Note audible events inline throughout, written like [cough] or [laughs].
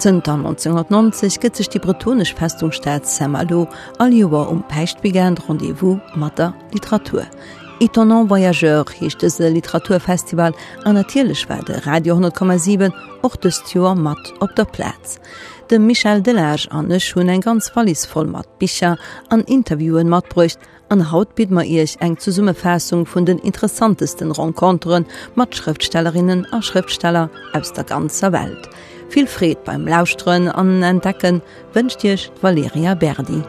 Zter 1990 gëtt sech die bretonisch Festungsstaat Samalo all Jower um Peichtbegent Rendevous Matter Literatur. Etonnant Voyageur hiechte se Literaturfestival an natierlech war de Radio 10,7 och de Stuer mat op der Platz. De Michel Delage annech hunn eng ganz fallis voll mat Bicher an Interviewen mat brucht an Haut bit ma ich eng zu Summefassung vun den interessantesten Rankonturen mat Schriftstellerinnen a Schriftsteller aus der ganzer Welt. Viel Fred beim Lausströn an entdecken wünscht Dich Valeria Berdi.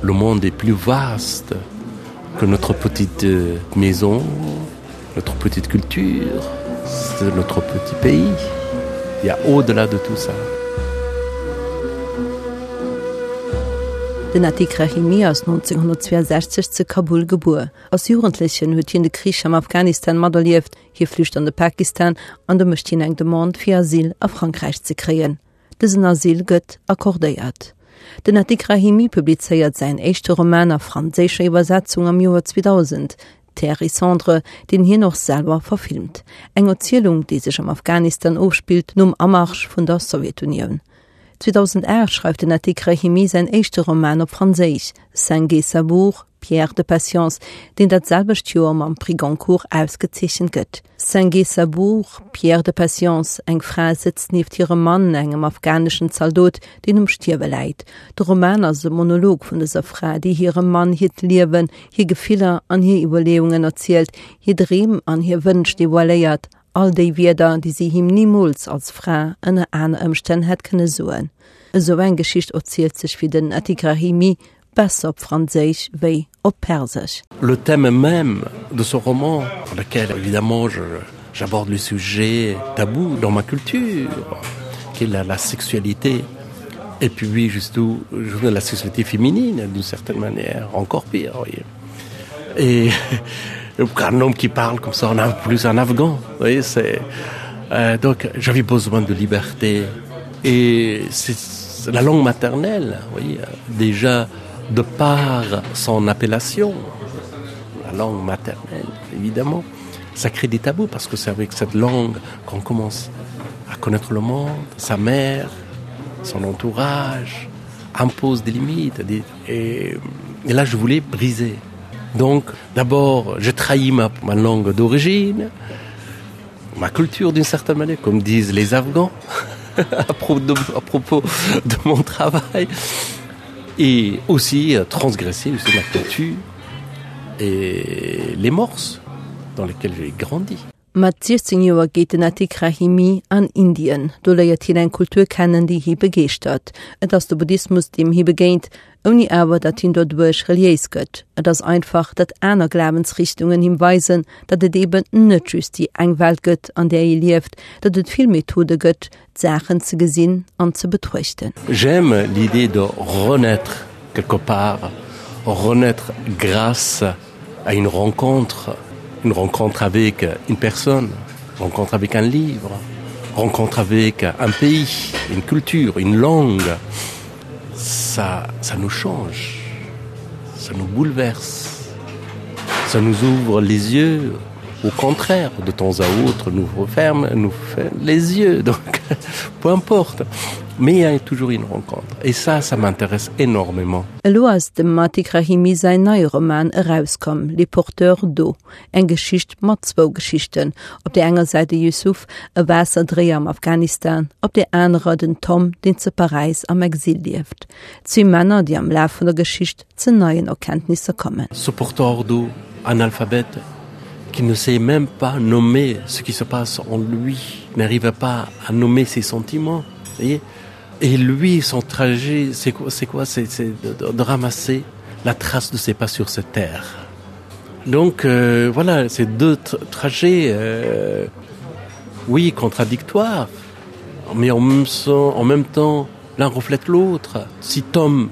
Le monde est plus vaste que notre petite euh, maison, notre petite culture, notre petit pays. Il y a au-delà de tout ça. Den Atik Rahimi aus 1962 zu Kabul geboren. Aus Jugendlichen huet hin de Krisch am Afghanistan Maderlieft, hier flücht an de Pakistan an der mecht eng Demand fir Asyl a Frankreich ze kreen. Desen Asyl gëtt akkordéiert. Den Atik Rahimi publizeiert sein Roman a franzéscher Übersetzung am Joar 2000. Terrisandre, den hier noch selber verfilmt. Eng Erzählung, die sich am Afghanistan aufspielt, num Amarsch von der Sowjetunion. 2008 schreibt den Artikel Chemie sein echte Roman op Fraseich, Sangue Sabour, Pierre de Patience, den dat selbestuer am Prigoncourt ausgezechen gëtt. Sangue Sabour, Pierre de Patience, eng Fra sitzt nieft ihrem Mann engem afghanischen Zaldot, den um Stierbe leit. De Roman as Monolog vun deser Fra, die ihrem Mann hiet liewen, hier Gefehler an hier Überleungen erzählt, hier Dreem an hier wünscht die Walléiert, all déi Wider, die sie him niemals als Fra ënne an ëmstä het kënne suen. So eng Geschicht erzielt sech wie den Atikrahimi besser op Fraseich wéi op Persisch. Le thème même de ce roman, pour lequel évidemment j'aborde le sujet tabou dans ma culture, qui est la, la sexualité. Et puis oui, juste je la sexualité féminine d'une certaine manière, encore pire. voyez. Et [laughs] un homme qui parle comme ça on a plus un afghan. Voyez c'est euh, donc j'avais besoin de liberté. Et c'est la langue maternelle voyez déjà de par son appellation. La langue maternelle évidemment. Ça crée des tabous parce que c'est avec cette langue qu'on commence à connaître le monde sa mère son entourage impose des limites et là je voulais briser Donc d'abord je trahis ma, langue d'origine, ma culture d'une certaine manière, comme disent les Afghans [laughs] à, propos de, mon travail et aussi euh, transgresser ma culture et les morses dans lesquelles j'ai grandi. mat 16 Joer geht den Atikrahimi an Indien, do leiiert hin en Kultur kennen, die hi begecht hat, et ass der Buddhismus dem hi begéint, oni awer dat hin dort duerch relies gëtt, et ass einfach, dat Äner Glaubensrichtungen hinweisen, dat et eben nëtschs die eng Welt gëtt, an der hi liefft, dat et viel Methode gëtt, Sachen ze gesinn an ze betruchten. J'aime l'idée de renaître quelque part, renaître grâce à une rencontre une rencontre avec une personne, rencontre avec un livre, rencontre avec un pays, une culture, une langue, ça, nous change, ça nous bouleverse, ça nous ouvre les yeux, au contraire, de temps à autre, nous referme, nous les yeux, donc [laughs] peu importe mais il y a toujours une rencontre. Et ça ça m'intéresse énormément. Loas dem Matikrahimi sein neue Roman herauskom les porteurs d'eau. En Geschicht matzwo Geschichten. Op der enger Seite Yusuf e Wasserdreh am Afghanistan. Op der andere den Tom den zu Paris am Exil lieft zwei Männer die am Lauf von der Geschicht zu neuen Erkenntnisse kommen. Ce porteur d'eau analphabète qui ne sait même pas nommer ce qui se passe en lui n'arrive pas à nommer ses sentiments voyez et lui son trajet c'est quoi c'est quoi de, ramasser la trace de ses pas sur cette terre. Donc euh, voilà ces deux tra trajets euh, oui contradictoires mais en même, temps, l'un reflète l'autre. Si tom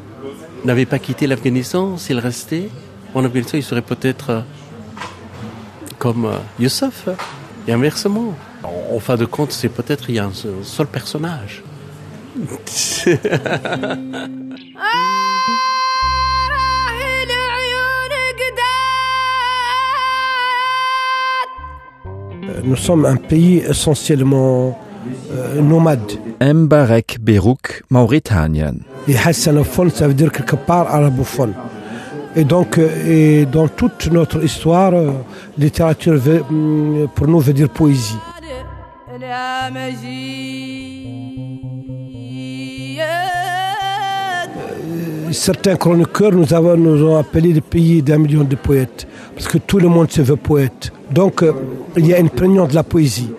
n'avait pas quitté l'afghanistan s'il restait en afghanistan il serait peut-être euh, comme youssef et inversement. En, en fin de compte c'est peut-être il y a un seul personnage euh, nous sommes un pays essentiellement euh, nomade. Mbarek Berouk, Mauritanien. Et hassanophone, ça veut dire quelque part arabophone. Et donc, euh, et dans toute notre histoire, euh, littérature mm, pour nous veut dire poésie. Certains chroniqueurs nous, avons, nous ont appelé le pays d'un million de poètes, parce que tout le monde se veut poète. Donc, euh, il y a une prégnance de la poésie,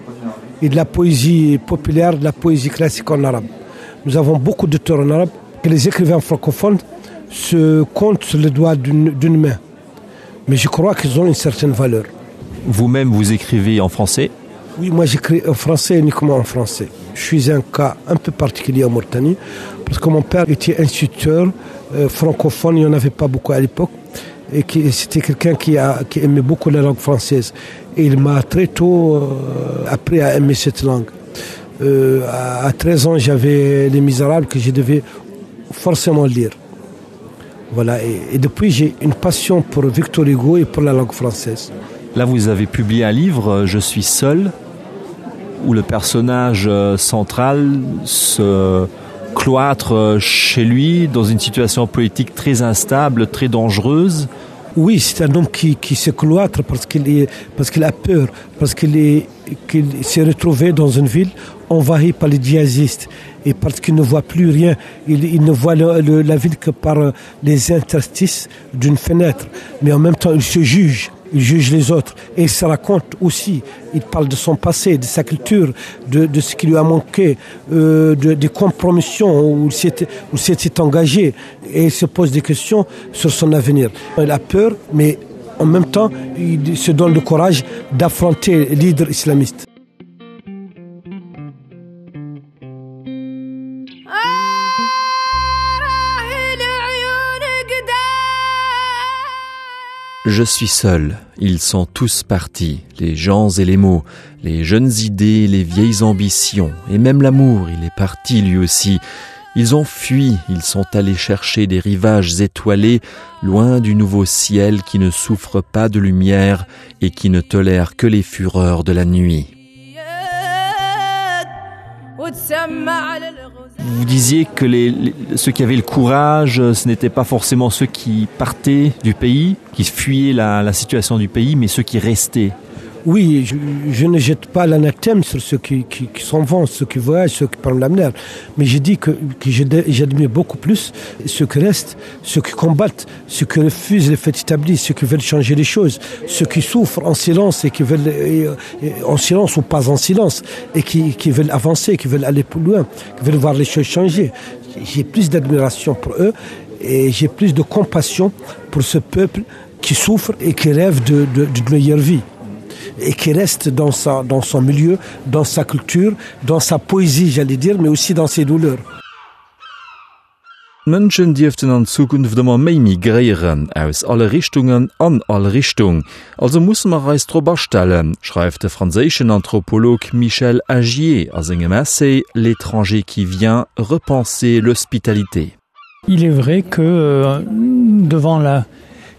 et de la poésie populaire, de la poésie classique en arabe. Nous avons beaucoup d'auteurs en arabe, et les écrivains francophones se comptent sur le doigt d'une d'une main. Mais je crois qu'ils ont une certaine valeur. Vous-même, vous écrivez en français? Oui, moi j'écris en français uniquement en français. Je suis un cas un peu particulier en Mauritanie parce que mon père était instituteur euh, francophone, il n'y en avait pas beaucoup à l'époque. Et c'était quelqu'un qui, aimait beaucoup la langue française. Et il m'a très tôt euh, appris à aimer cette langue. Euh, à, à 13 ans, j'avais Les Misérables que je devais forcément lire. Voilà, et, depuis j'ai une passion pour Victor Hugo et pour la langue française. Là, vous avez publié un livre, Je suis seul, où le personnage central se cloître euh, chez lui dans une situation politique très instable, très dangereuse. Oui, c'est un homme qui, qui se cloître parce qu'il a peur, parce qu'il est- qu'il s'est retrouvé dans une ville envahie par les djihadistes et parce qu'il ne voit plus rien. Il, ne voit la ville que par euh, les interstices d'une fenêtre. Mais en même temps, il se juge. Il juge les autres et il se raconte aussi. Il parle de son passé, de sa culture, de, ce qui lui a manqué, euh, de, des compromissions où il s'était engagé et il se pose des questions sur son avenir. Il a peur, mais en même temps, il se donne le courage d'affronter l'hydre islamiste. Je suis seul, ils sont tous partis, les gens et les mots, les jeunes idées, les vieilles ambitions, et même l'amour, il est parti lui aussi. Ils ont fui, ils sont allés chercher des rivages étoilés, loin du nouveau ciel qui ne souffre pas de lumière et qui ne tolère que les fureurs de la nuit. Vous disiez que les, ceux qui avaient le courage, euh, ce n'étaient pas forcément ceux qui partaient du pays, qui fuyaient la situation du pays, mais ceux qui restaient. Oui, je, ne jette pas l'anathème sur ceux qui, qui, s'en vont, ceux qui voyagent, ceux qui prennent l'avenir. Mais je dis que, que j'admire beaucoup plus ceux qui restent, ceux qui combattent, ceux qui refusent les faits établis, ceux qui veulent changer les choses, ceux qui souffrent en silence et qui veulent, en silence ou pas en silence, et qui, qui veulent avancer, qui veulent aller plus loin, qui veulent voir les choses changer. J'ai plus d'admiration pour eux et j'ai plus de compassion pour ce peuple qui souffre et qui rêve de- de- d'une meilleure vie et qui reste dans, sa, dans son milieu, dans sa culture, dans sa poésie, j'allais dire, mais aussi dans ses douleurs. Mënschen dürften an Zukunft immer méi migrieren aus alle Richtungen an alle Richtung. Also muss man reis drüberstellen, schreibt der franzischen Anthropolog Michel Agier as engem Essay L'étranger qui vient repenser l'hospitalité. Il est vrai que euh, devant la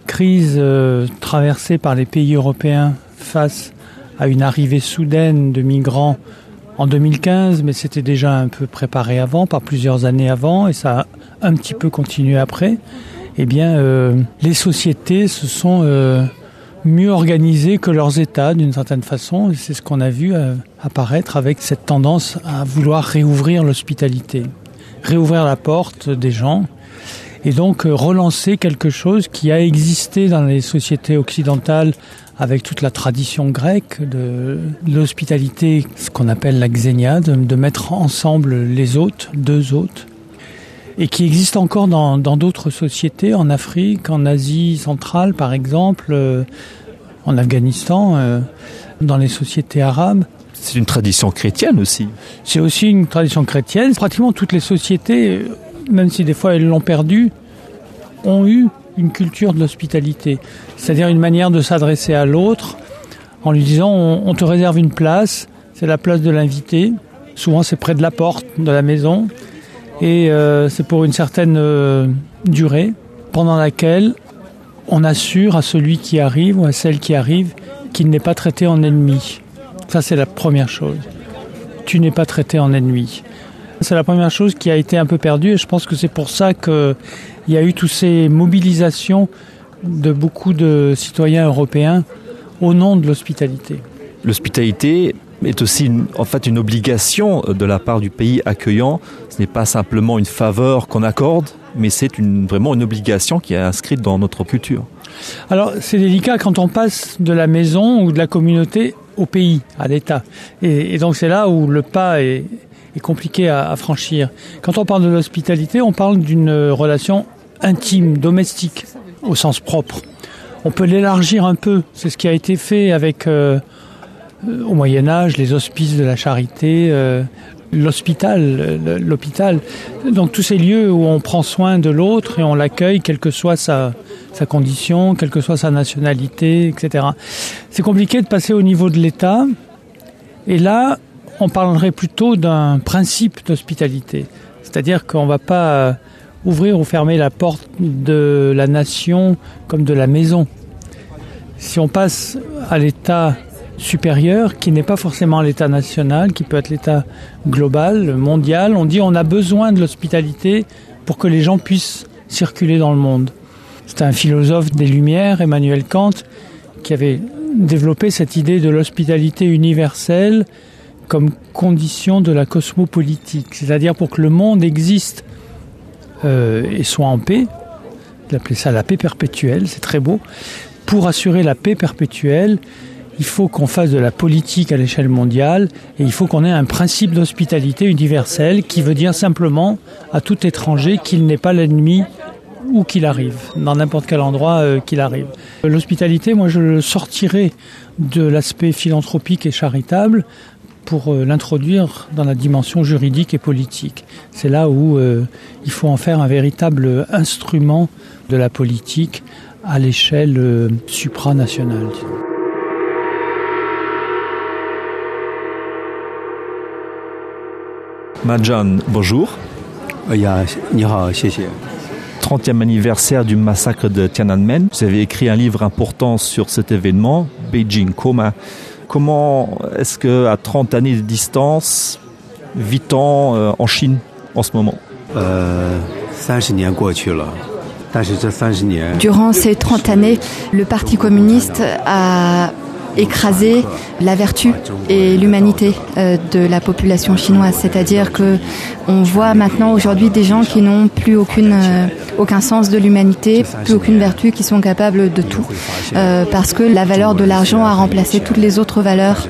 crise euh, traversée par les pays européens face à une arrivée soudaine de migrants en 2015, mais c'était déjà un peu préparé avant, par plusieurs années avant, et ça a un petit peu continué après, eh bien, euh, les sociétés se sont euh, mieux organisées que leurs États d'une certaine façon, et c'est ce qu'on a vu euh, apparaître avec cette tendance à vouloir réouvrir l'hospitalité, réouvrir la porte des gens, et donc euh, relancer quelque chose qui a existé dans les sociétés occidentales avec toute la tradition grecque de l'hospitalité, ce qu'on appelle la xéniade, de mettre ensemble les hôtes, deux hôtes, et qui existe encore dans d'autres sociétés, en Afrique, en Asie centrale par exemple, euh, en Afghanistan, euh, dans les sociétés arabes. C'est une tradition chrétienne aussi. C'est aussi une tradition chrétienne. Pratiquement toutes les sociétés, même si des fois elles l'ont perdue, ont eu une culture de l'hospitalité. C'est-à-dire une manière de s'adresser à l'autre en lui disant on, on te réserve une place, c'est la place de l'invité. Souvent c'est près de la porte de la maison et euh, c'est pour une certaine euh, durée pendant laquelle on assure à celui qui arrive ou à celle qui arrive qu'il n'est pas traité en ennemi. Ça, c'est la première chose. Tu n'es pas traité en ennemi. C'est la première chose qui a été un peu perdue et je pense que c'est pour ça qu'il y a eu toutes ces mobilisations de beaucoup de citoyens européens au nom de l'hospitalité. L'hospitalité est aussi une, en fait une obligation de la part du pays accueillant. Ce n'est pas simplement une faveur qu'on accorde, mais c'est une, vraiment une obligation qui est inscrite dans notre culture. Alors c'est délicat quand on passe de la maison ou de la communauté au pays, à l'État. Et, et donc c'est là où le pas est, est compliqué à, à franchir. Quand on parle de l'hospitalité, on parle d'une relation intime, domestique, au sens propre. On peut l'élargir un peu. C'est ce qui a été fait avec euh, au Moyen Âge les hospices de la charité, euh, l'hôpital, l'hôpital. Donc tous ces lieux où on prend soin de l'autre et on l'accueille, quelle que soit sa, sa condition, quelle que soit sa nationalité, etc. C'est compliqué de passer au niveau de l'État. Et là, on parlerait plutôt d'un principe d'hospitalité. C'est-à-dire qu'on ne va pas ouvrir ou fermer la porte de la nation comme de la maison. Si on passe à l'état supérieur, qui n'est pas forcément l'état national, qui peut être l'état global, mondial, on dit on a besoin de l'hospitalité pour que les gens puissent circuler dans le monde. C'est un philosophe des Lumières, Emmanuel Kant, qui avait développé cette idée de l'hospitalité universelle comme condition de la cosmopolitique, c'est-à-dire pour que le monde existe euh, et soit en paix, il appelait ça la paix perpétuelle, c'est très beau. Pour assurer la paix perpétuelle, il faut qu'on fasse de la politique à l'échelle mondiale et il faut qu'on ait un principe d'hospitalité universelle qui veut dire simplement à tout étranger qu'il n'est pas l'ennemi où qu'il arrive, dans n'importe quel endroit euh, qu'il arrive. L'hospitalité, moi je le sortirai de l'aspect philanthropique et charitable pour euh, l'introduire dans la dimension juridique et politique. C'est là où euh, il faut en faire un véritable instrument de la politique à l'échelle euh, supranationale. Majan, bonjour. 30e anniversaire du massacre de Tiananmen. Vous avez écrit un livre important sur cet événement, Beijing Coma comment est-ce que à 30 années de distance, vit-on euh, en Chine en ce moment? Euh, Durant ces 30 années, le Parti communiste a écrasé la vertu et l'humanité euh, de la population chinoise. C'est-à-dire que on voit maintenant aujourd'hui des gens qui n'ont plus aucune, euh, aucun sens de l'humanité, plus aucune vertu, qui sont capables de tout, euh, parce que la valeur de l'argent a remplacé toutes les autres valeurs.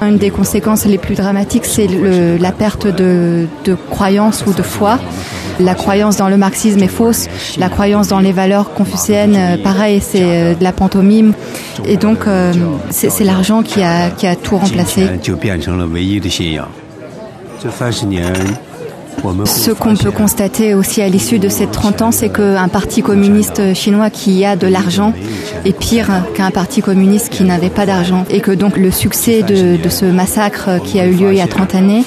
Une des conséquences les plus dramatiques, c'est la perte de, de croyance ou de foi la croyance dans le marxisme est fausse, la croyance dans les valeurs confucéennes, euh, pareil, c'est euh, de la pantomime. Et donc, euh, c'est l'argent qui a, qui a tout remplacé. Ce qu'on peut constater aussi à l'issue de ces 30 ans, c'est qu'un parti communiste chinois qui a de l'argent est pire qu'un parti communiste qui n'avait pas d'argent. Et que donc le succès de, ce massacre qui a eu lieu il y a 30 années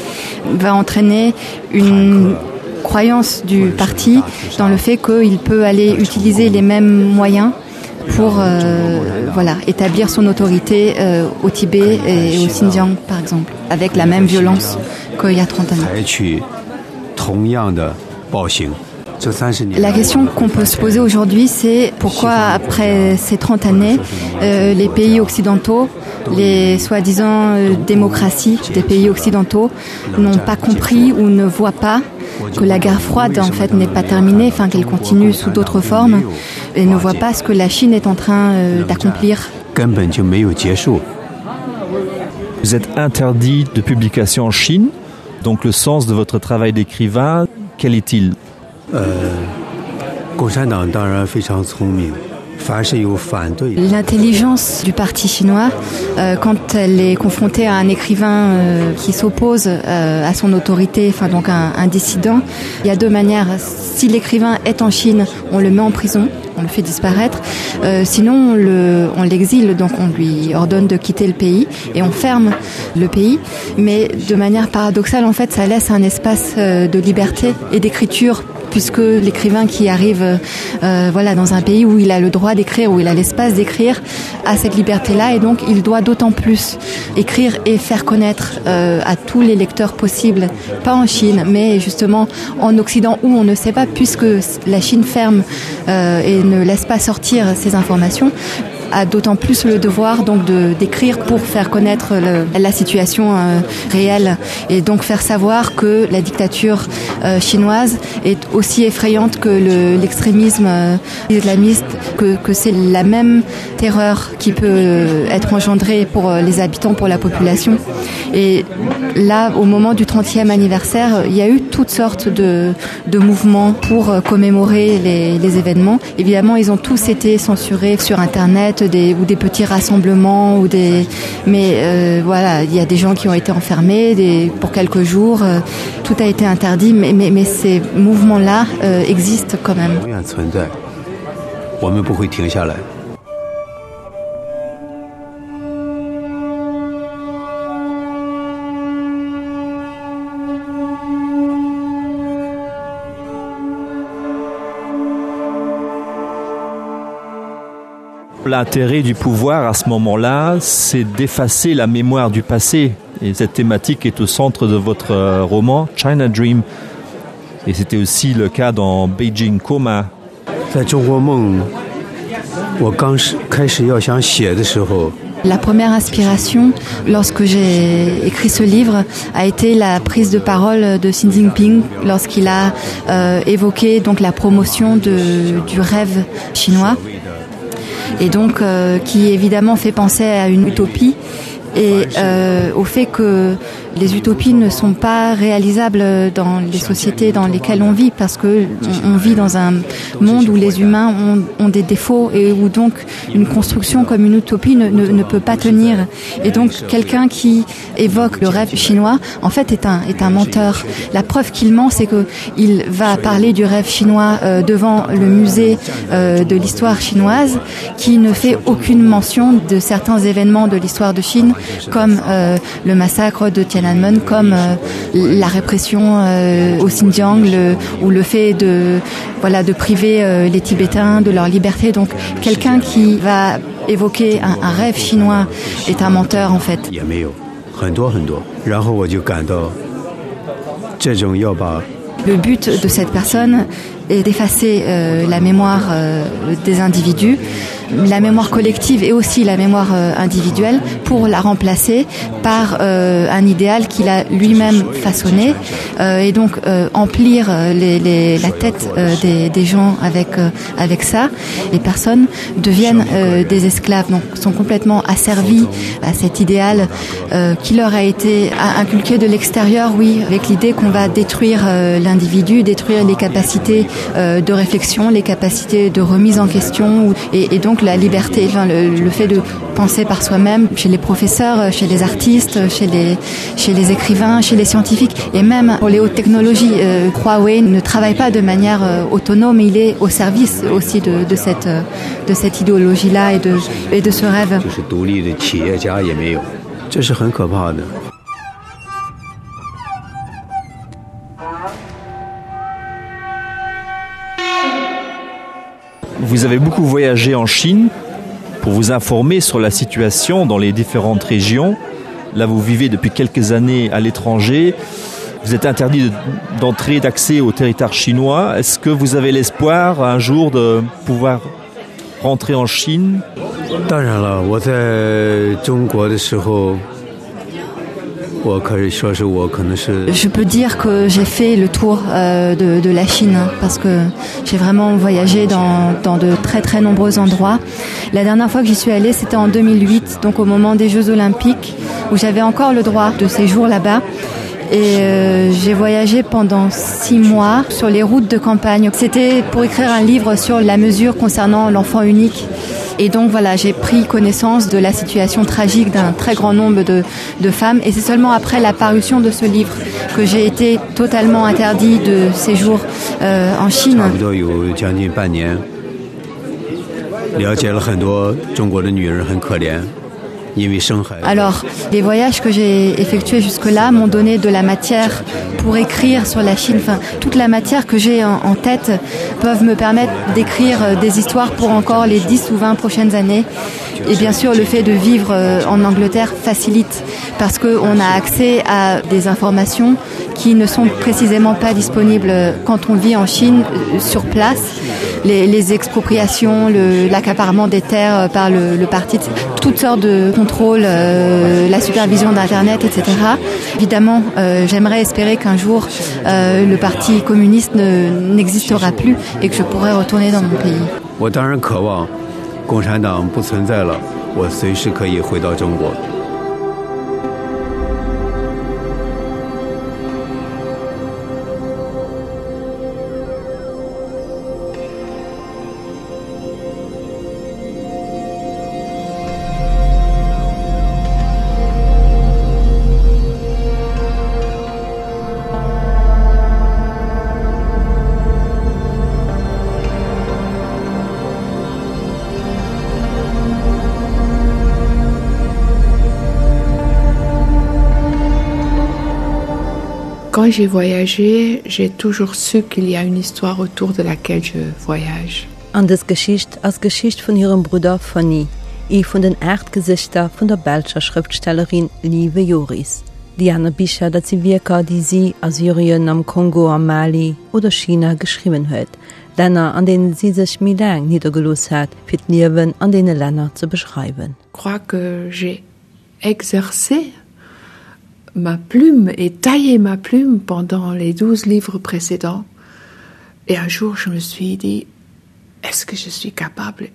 va entraîner une croyance du parti dans le fait qu'il peut aller utiliser les mêmes moyens pour euh, voilà, établir son autorité euh, au Tibet et au Xinjiang, par exemple, avec la même violence qu'il y a 30 ans. La question qu'on peut se poser aujourd'hui, c'est pourquoi après ces 30 années, euh, les pays occidentaux, les soi-disant démocraties des pays occidentaux n'ont pas compris ou ne voient pas que la guerre froide en fait n'est pas euh, terminée, enfin qu'elle continue sous d'autres formes, et ne voit pas ce que la Chine est en train euh, d'accomplir. Vous êtes interdit de publication en Chine, donc le sens de votre travail d'écrivain, quel est-il? Euh, L'intelligence du parti chinois, euh, quand elle est confrontée à un écrivain euh, qui s'oppose euh, à son autorité, enfin donc un, dissident, il y a deux manières. Si l'écrivain est en Chine, on le met en prison, on le fait disparaître. sinon, on l'exile, donc on lui ordonne de quitter le pays et on ferme le pays. Mais de manière paradoxale, en fait, ça laisse un espace de liberté et d'écriture puisque l'écrivain qui arrive euh, voilà dans un pays où il a le droit d'écrire où il a l'espace d'écrire a cette liberté là et donc il doit d'autant plus écrire et faire connaître euh, à tous les lecteurs possibles pas en Chine mais justement en Occident où on ne sait pas puisque la Chine ferme euh, et ne laisse pas sortir ces informations a d'autant plus le devoir donc de d'écrire pour faire connaître le, la situation euh, réelle et donc faire savoir que la dictature euh, chinoise est aussi effrayante que l'extrémisme le, euh, islamiste que, que c'est la même terreur qui peut être engendrée pour euh, les habitants pour la population. Et là au moment du 30e anniversaire il y a eu toutes sortes de, de mouvements pour euh, commémorer les, les événements. Évidemment ils ont tous été censurés sur internet ou des petits rassemblements ou des mais euh, voilà il ya des gens qui ont été enfermés pour quelques jours euh, tout a été interdit mais, mais, mais ces mouvements là euh, existent quand même L'intérêt du pouvoir à ce moment-là, c'est d'effacer la mémoire du passé. Et cette thématique est au centre de votre euh, roman China Dream. Et c'était aussi le cas dans Beijing Coma. La première inspiration, lorsque j'ai écrit ce livre, a été la prise de parole de Xi Jinping lorsqu'il a euh, évoqué la promotion du rêve chinois et donc euh, qui évidemment fait penser à une utopie. Et euh, au fait que les utopies ne sont pas réalisables dans les sociétés dans lesquelles on vit parce que on, vit dans un monde où les humains ont, ont des défauts et où donc une construction comme une utopie ne, ne, ne peut pas tenir. et donc quelqu'un qui évoque le rêve chinois en fait est un, est un menteur. la preuve qu'il ment c'est que il va parler du rêve chinois euh, devant le musée euh, de l'histoire chinoise qui ne fait aucune mention de certains événements de l'histoire de Chine comme euh, le massacre de Tiananmen Tiananmen comme euh, la répression euh, au Xinjiang le, ou le fait de voilà de priver euh, les Tibétains de leur liberté. Donc quelqu'un qui va évoquer un, un, rêve chinois est un menteur en fait. Le but de cette personne est d'effacer euh, la mémoire euh, des individus la mémoire collective et aussi la mémoire euh, individuelle pour la remplacer par euh, un idéal qu'il a lui-même façonné euh, et donc euh, emplir les, les, la tête des, des gens avec avec ça. Les personnes deviennent des esclaves donc sont complètement asservis à cet idéal euh, qui leur a été inculqué de l'extérieur oui avec l'idée qu'on va détruire l'individu détruire les capacités de réflexion les capacités de remise en question et, et donc la liberté le, fait de penser par soi-même chez les professeurs chez les artistes chez les chez les écrivains chez les scientifiques. Et même pour les hautes technologies euh, Huawei ne travaille pas de manière euh, autonome. Il est au service aussi de, cette de cette idéologie là et de et de ce rêve Vous avez beaucoup voyagé en Chine pour vous informer sur la situation dans les différentes régions. Là, vous vivez depuis quelques années à l'étranger. Vous êtes interdit d'entrée de, d'accès au territoire chinois. Est-ce que vous avez l'espoir un jour de pouvoir rentrer en Chine Je peux dire que j'ai fait le tour euh, de, de la Chine parce que j'ai vraiment voyagé dans, dans de très très nombreux endroits. La dernière fois que j'y suis allée, c'était en 2008, donc au moment des Jeux olympiques, où j'avais encore le droit de séjour là-bas. Et euh, j'ai voyagé pendant six mois sur les routes de campagne. C'était pour écrire un livre sur la mesure concernant l'enfant unique. Et donc voilà, j'ai pris connaissance de la situation tragique d'un très grand nombre de, de femmes. Et c'est seulement après la parution de ce livre que j'ai été totalement interdit de séjour euh, en Chine. Alors, les voyages que j'ai effectués jusque-là m'ont donné de la matière pour écrire sur la Chine. Enfin, toute la matière que j'ai en, tête peuvent me permettre d'écrire euh, des histoires pour encore les 10 ou 20 prochaines années. Et bien sûr, le fait de vivre euh, en Angleterre facilite parce qu'on a accès à des informations qui ne sont précisément pas disponibles quand on vit en Chine euh, sur place. Les, expropriations, l'accaparement des terres par le, parti, toutes sortes de contrôles, euh, la supervision d'Internet, etc. Évidemment, euh, j'aimerais espérer qu'un jour euh, le parti communiste n'existera plus et que je pourrai retourner dans mon pays. 共产党不存在了，我随时可以回到中国。j'ai voyagé, j'ai toujours su qu'il y a une histoire autour de laquelle je voyage. An des Geschicht als Geschicht von ihrem Bruder Fanny, e von den Erdgesichter von der Belscher Schriftstellerin Liebe Joris. Diana Bicher dat sie Wirka, die sie aus Syrien am Kongo am Mali oder China geschrieben huet, Länder an denen sie sich Milang niedergelos hat, fit Liwen an denen Länder zu beschreiben. Crois que j'ai exercé ma plume et taillé ma plume pendant les douze livres précédents. Et un jour je me suis dit est-ce que je suis capable?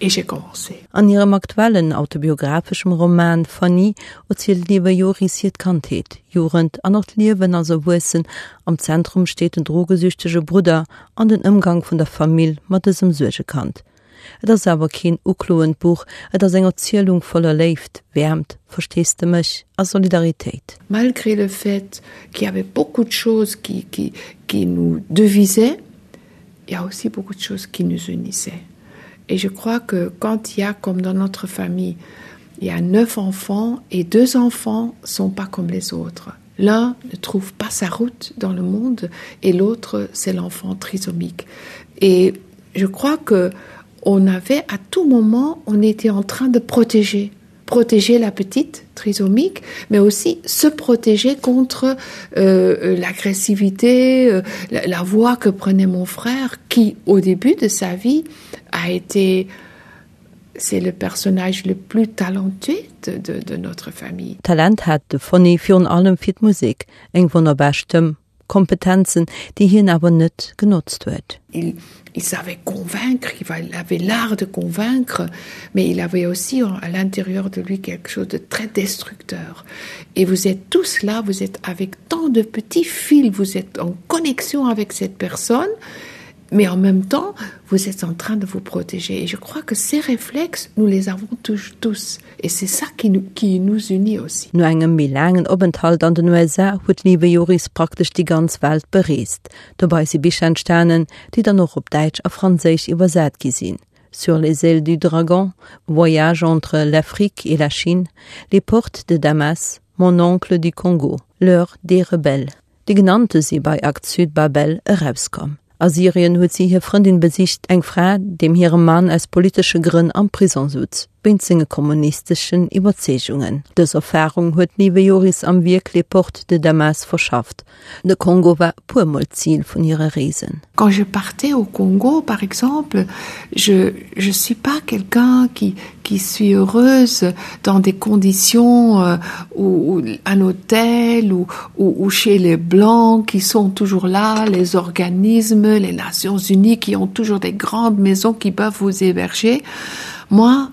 Et j'ai commencé. An ihrem aktuellen autobiografischem roman fanny erzählt lieber jorisiert Kantheet, jurend an noch Liwen also wussen am zentrum steht den drogesüchtesche bruder an den umgang von der familie mat diesem syrsche kant Et kin ukloen Buch et enger Zielung voller wärmt, verstest du mech a Solidarität. Malgré le fait qu'il y avait beaucoup de choses qui nous devisaient, il y a aussi beaucoup de choses qui nous unissaient. Et je crois que quand il y a, comme dans notre famille, il y a neuf enfants et deux enfants sont pas comme les autres. L'un ne trouve pas sa route dans le monde et l'autre, c'est l'enfant trisomique. Et je crois que on avait à tout moment, on était en train de protéger protéger la petite trisomique, mais aussi se protéger contre euh, l'agressivité, euh, la, la voix que prenait mon frère, qui au début de sa vie a été c'est le personnage le plus talentueux de, notre famille. Talent hat allem fit Musik, eng Kompetenzen, die hin aber net genutzt wird. Il, il savait convaincre, il avait l'art de convaincre, mais il avait aussi à l'intérieur de lui quelque chose de très destructeur. Et vous êtes tous là, vous êtes avec tant de petits fils, vous êtes en connexion avec cette personne, et mais en même temps vous êtes en train de vous protéger. Et je crois que ces réflexes nous les avons tous tous. Et c'est ça qui nous, qui nous unit aussi. Nur mi langen obenthalt an den USA huet liebe Joris praktisch die ganz Welt bereest dabei sie Bischeinsternen die dann noch op Deutsch a Franzisch übersät gesinn sur les ailes du dragon voyage entre l'Afrique et la Chine les portes de Damas mon oncle du Congo l'heure des rebelles. Die genannte sie bei Akt Südbabel Rebskom Assyrien huet sie hier Freundin besicht eng fra, dem ihrem Mann als polische Grinn am Prison sitzt. Quand je partais au Congo, par exemple, je ne suis pas quelqu'un qui, qui suis heureuse dans des conditions euh, où un hôtel ou, ou, ou chez les blancs qui sont toujours là, les organismes, les Nations unies qui ont toujours des grandes maisons qui peuvent vous héberger. Moi,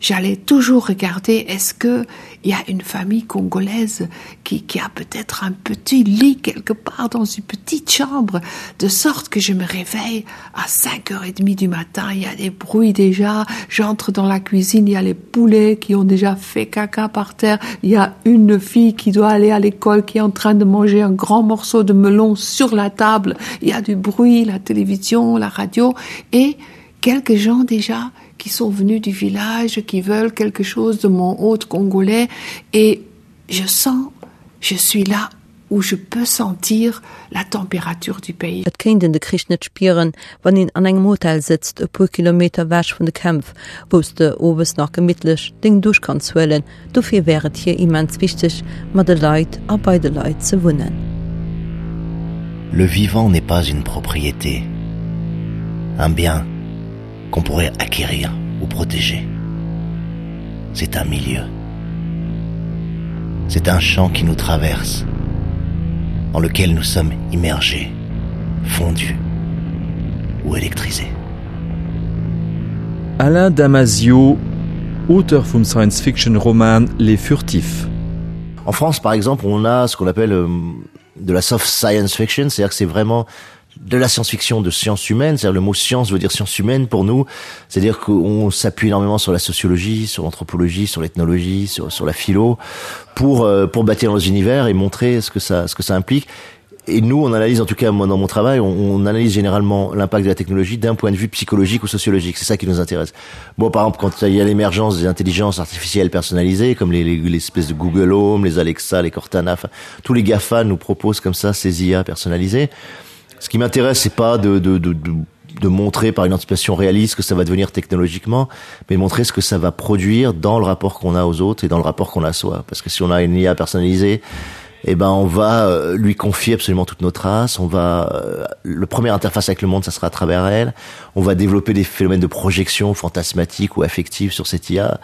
j'allais toujours regarder est-ce que il y a une famille congolaise qui, qui a peut-être un petit lit quelque part dans une petite chambre de sorte que je me réveille à cinq heures et demie du matin il y a des bruits déjà j'entre dans la cuisine il y a les poulets qui ont déjà fait caca par terre il y a une fille qui doit aller à l'école qui est en train de manger un grand morceau de melon sur la table il y a du bruit la télévision la radio et quelques gens déjà qui sont venus du village, qui veulent quelque chose de mon hôte congolais, et je sens, je suis là où je peux sentir la température du pays. Et kind in de net wann an sitzt kilometer nach Ding kann hier immens wichtig. Le vivant n'est pas une propriété, un bien qu'on pourrait acquérir ou protéger. C'est un milieu. C'est un champ qui nous traverse, dans lequel nous sommes immergés, fondus ou électrisés. Alain Damasio, auteur vom Science-Fiction-Roman Les Furtifs. En France, par exemple, on a ce qu'on appelle euh, de la soft science fiction, c'est-à-dire que c'est vraiment de la science-fiction de sciences humaines, c'est-à-dire le mot science veut dire science humaine pour nous, c'est-à-dire qu'on s'appuie énormément sur la sociologie, sur l'anthropologie, sur l'ethnologie, sur, sur la philo, pour, euh, pour bâtir nos univers et montrer ce que ça, ce que ça implique. Et nous, on analyse, en tout cas moi dans mon travail, on, on analyse généralement l'impact de la technologie d'un point de vue psychologique ou sociologique. C'est ça qui nous intéresse. Bon, par exemple, quand il y a l'émergence des intelligences artificielles personnalisées, comme les, les, les espèces de Google Home, les Alexa, les Cortana, enfin, tous les GAFA nous proposent comme ça ces IA personnalisées. Ce qui m'intéresse, c'est pas de, de, de, de de montrer par une anticipation réaliste que ça va devenir technologiquement, mais montrer ce que ça va produire dans le rapport qu'on a aux autres et dans le rapport qu'on a à soi. Parce que si on a une IA personnalisée, eh ben on va euh, lui confier absolument toutes nos traces on va euh, le premier interface avec le monde ça sera à travers elle on va développer des phénomènes de projection fantasmatique ou affective sur cette IA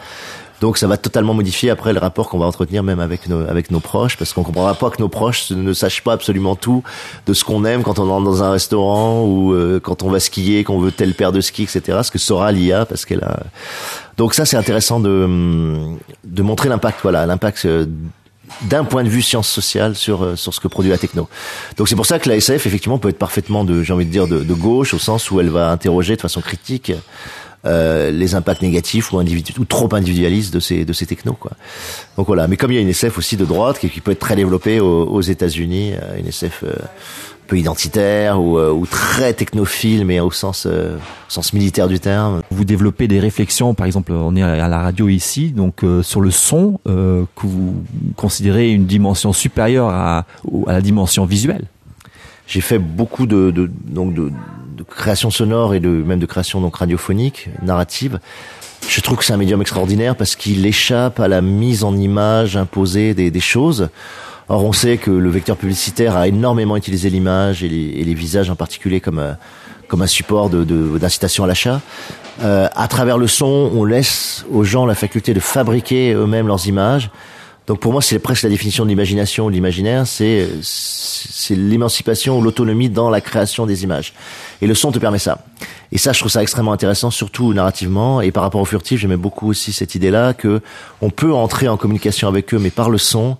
donc ça va totalement modifier après le rapport qu'on va entretenir même avec nos, avec nos proches parce qu'on comprendra pas que nos proches ne sachent pas absolument tout de ce qu'on aime quand on entre dans un restaurant ou euh, quand on va skier qu'on veut telle paire de ski etc ce que saura l'IA parce qu'elle a donc ça c'est intéressant de de montrer l'impact voilà l'impact euh, d'un point de vue science sociale sur euh, sur ce que produit la techno. Donc c'est pour ça que la SF effectivement peut être parfaitement de j'ai envie de dire de, de gauche au sens où elle va interroger de façon critique euh, les impacts négatifs ou individu ou trop individualistes de ces de ces technos quoi. Donc voilà. Mais comme il y a une SF aussi de droite qui, qui peut être très développée aux, aux états unis euh, une SF euh, peu identitaire ou, euh, ou très technophile mais au sens euh, sens militaire du terme. Vous développez des réflexions par exemple on est à la radio ici donc euh, sur le son euh, que vous considérez une dimension supérieure à, à la dimension visuelle. J'ai fait beaucoup de, de donc de, de création sonore et de même de création donc radiophonique narrative. Je trouve que c'est un médium extraordinaire parce qu'il échappe à la mise en image imposée des, des choses. Or on sait que le vecteur publicitaire a énormément utilisé l'image et, et les visages en particulier comme euh, comme un support d'incitation à l'achat. Euh, à travers le son on laisse aux gens la faculté de fabriquer eux-mêmes leurs images donc pour moi c'est presque la définition de l'imagination ou l'imaginaire c'est l'émancipation ou l'autonomie dans la création des images. Et le son te permet ça. Et ça je trouve ça extrêmement intéressant surtout narrativement. Et par rapport au furtif j'aimais beaucoup aussi cette idée là que on peut entrer en communication avec eux mais par le son.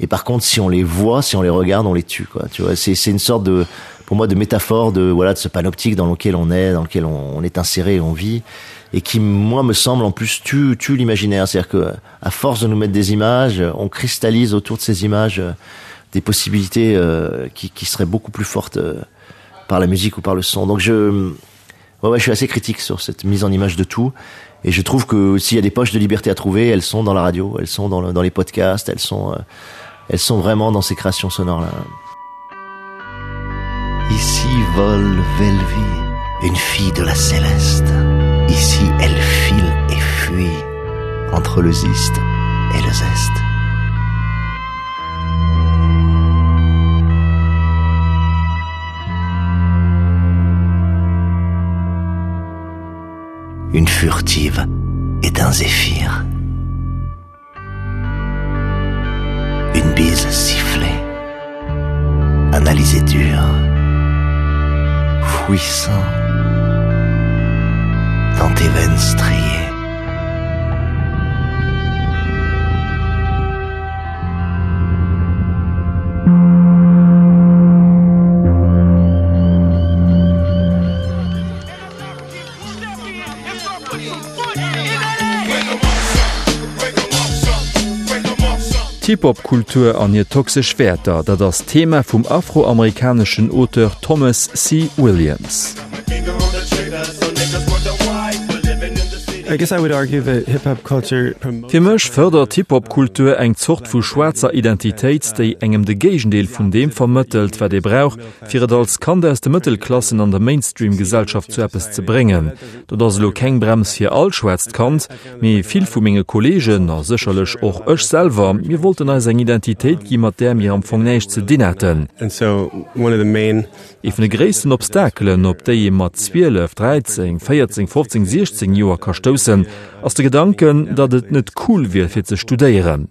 Et par contre si on les voit si on les regarde on les tue quoi. Tu vois c'est une sorte de pour moi de métaphore de voilà de ce panoptique dans lequel on est dans lequel on, on est inséré on vit et qui moi me semble en plus tue tue l'imaginaire. C'est à dire que à force de nous mettre des images on cristallise autour de ces images euh, des possibilités euh, qui, qui seraient beaucoup plus fortes euh, par la musique ou par le son. Donc je ouais, ouais, je suis assez critique sur cette mise en image de tout. Et je trouve que s'il y a des poches de liberté à trouver elles sont dans la radio elles sont dans, le, dans les podcasts elles sont euh, elles sont vraiment dans ces créations sonores là ici vole Velvi une fille de la céleste ici elle file et fuit entre le ziste et le zeste une furtive est un zéphyr. Une bise sifflée analysé dur fouissant dans tes veines striées Hip-Hop-Kultur an je toxisch Schwerter, dat das Thema vum afroamerikanischen Autor Thomas C. Williams. I guess I would argue that hip hop culture promotes Fi mech fördert Hip-Hop-Kultur eng Zocht vu schwarzer Identitäts déi engem de Gegendeel vun dem vermëttelt, wer de brauch, firet als Kande aus de Mëttelklassen an der MainstreamGesellschaft zu Appppes ze bringen. Dat ass lo keng Brems fir all schwärzt kant, méi vill vu mingege Kolleggen a secherlech och ëch selver, mir wollten als eng Identität gi mat der mir am vunéich ze dinnerten. So main... De ggréessten Obstakelen, op déi mat 12, 13, 14, 14, 16 Joer kastossen, ass de Gedanken, dat et net cool wie fir ze studéieren.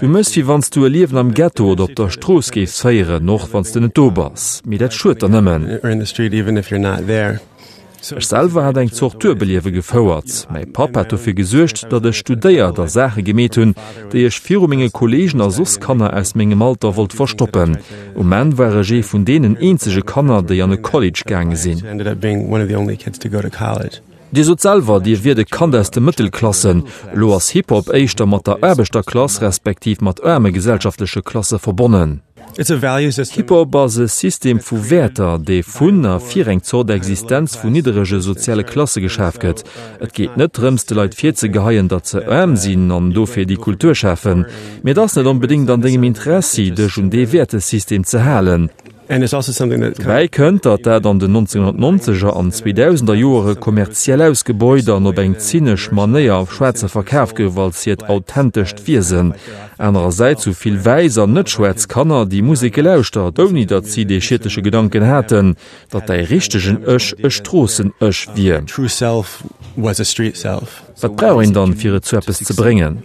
Du mëst wie wanns du erliewen am Ghetto oder op der Stroos geef feiere noch wanns den Tobers, mit dat Schuet Ech Echselwer hat eng zur Türbeliewe geféuerert. Mei Pap hat fir gesuercht, datt ech Studéier der Sache gemet hunn, déi ech vir virminge Kolleggen a sos kannner ass mégem Alter wollt verstoppen. Um man war je vun denen eenzege Kanner, déi an e College gange sinn. Die Sozialwer Dir wie de kanderste Mëttelklassen, lo ass Hip-Hop éichter mat der erbeter Klasse respektiv mat ärme gesellschaftliche Klasse verbonnen. Hipperbase System vu Wäter, déi vunner vireng zo der Existenz vun niederege soziale Klasse geschäftket. Et geht net rëmste Leiit 14 geheien, dat ze ëm sinn an do fir die Kultur schaffen, mir das net unbedingt an degem Interesse dech hun dee Wertesystem ze halen. Wei kënter dat an de 1990er an 2000er Jore kommerziell ausgebäudern op eng zinnech manéier auf Schweizer Verkäf gewalziert authentischcht Visinn. Änerseits zuviel so Weiser net kannner die Musik geléuschter, doni dat sie de schittesche Gedanken hätten, dat dei richtegen ëch e Strossen ëch wie. Wat brauin dann fir zuppes ze bringen.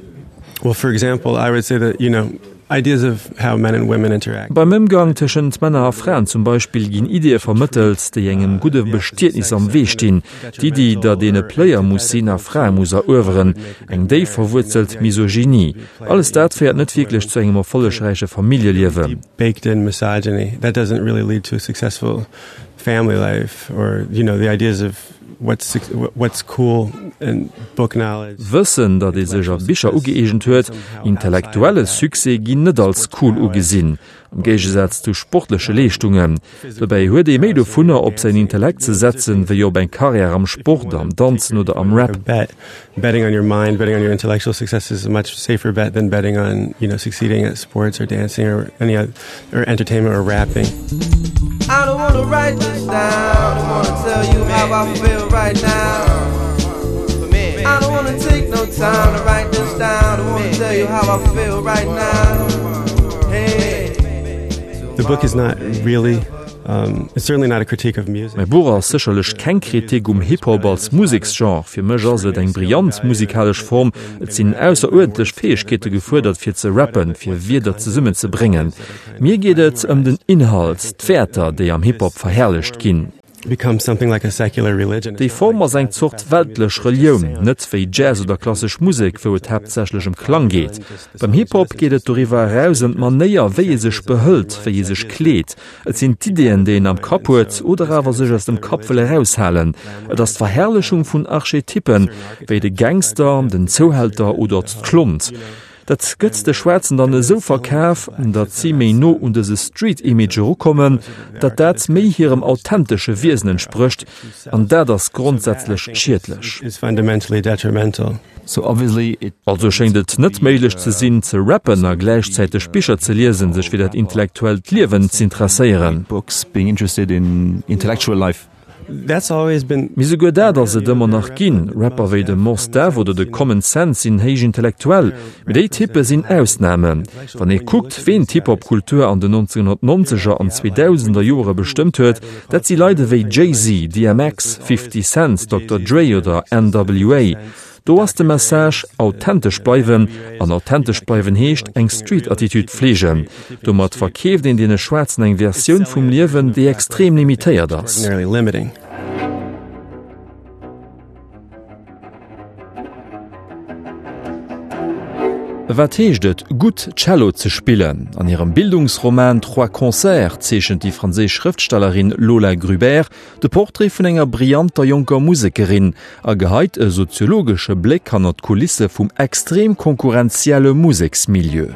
Well for example, I would say that you know Ideas. Beim Mëmmgang tschen Männer a Fraen zum Beispiel ginn Idee vermëttels, déi engem gute Bestiertnis am Wee stin, Di die dat dee Player muss sinn a Fra musser oweren, eng déi verwurzelt Misogynie. Alles dat firiert net wirklichklech zu engem vollereiche Familieliewe. Baked in misogyny. That doesn't really lead to a successful family life or you know the ideas of what's, what's cool wëssen, dat e seger Bicher ugeegent huet, intellektuelle Suse ginn net als cool ugesinn, am Gegesetz zu sportlesche Leichtungen. Dabei huet e méi do vunner op se Intellekt ze setzen, wéi jo en Karriere am Sport, am Danzen oder am Rap. bet. Betting on your mind, betting on your intellectual success is a much safer bet than betting on you know, succeeding at sports or dancing or, any other, or entertainment or rapping. Mm -hmm. I don't want to write this down. I don't want to tell you how I feel right now. I don't want to take no time to write this down. I want to tell you how I feel right now. Hey. The book is not really Um, Mei Boer sicherlech keng Kritik um Hip-Hop als Musiksgenre, fir Mger se eng brillant musikalsch Form, et sinn ausserordlech Feechkete gefuerdert fir ze rappen, fir wieder ze summmen ze bringen. Mir gehtt ëm um den Inhalt d'Vter, déi am Hip-Hop verherrlecht ginn. Dei Former seg zocht weltlech Reioun, net wéi Jazz oder klasg Musik fir et herzächlechem Klang geht. Beim Hip-Hop gehtt doiwwer rausend man néier wéi sech behëllt, fir je sech kleet. Et sinn Ideenn deen am Kapuet oder awer sech ass dem Kapfelle heraushalen, Et as d'Verherrlechung vun Archetypen, wéi de Gangster, den Zohälter oder d'Klont. Dat gëtz de Schwärzen dann so verkäf dat sie méi no und se Street Image kommen, dat dat méi hirem authentische Wesen entspricht an der das grundsätzlich schiertlech So also schenkt net meiglech ze sinn ze rappen a gleichzeitig Spicher ze lesen sech wie dat intellektuell liewen zu interesseieren Books being interested in intellectual life Mis go dat dat se dëmmer nach ginn, Rapper wéi de Mos Dave oder de Common Sense sinn héich intellektuell, mit déi Tippe sinn ausnamen. Wann e guckt, wéen Tipp an de 1990er an 2000er Jore bestimmt huet, dat sie leide wéi Jay-Z, DMX, 50 Cent, Dr. Dre oder NWA. Do ass de Message authentisch bleiwen an authentisch bleiwen heescht eng Streetattitud fliegen. Do mat verkkeft in dee Schwarzen eng Verioun vum Liwen, déi extrem limitéiert ass. wattheegdet gut cello ze spillen. An ihrem Bildungsroman trois Konzert zeechen die Frasees Schriftstellerin Lola Grubert de Porträt vun enger brillanter Junker Musikerin a geheit e soziologische Blick an d Kulisse vum extrem konkurrenzielle Musiksmilieu.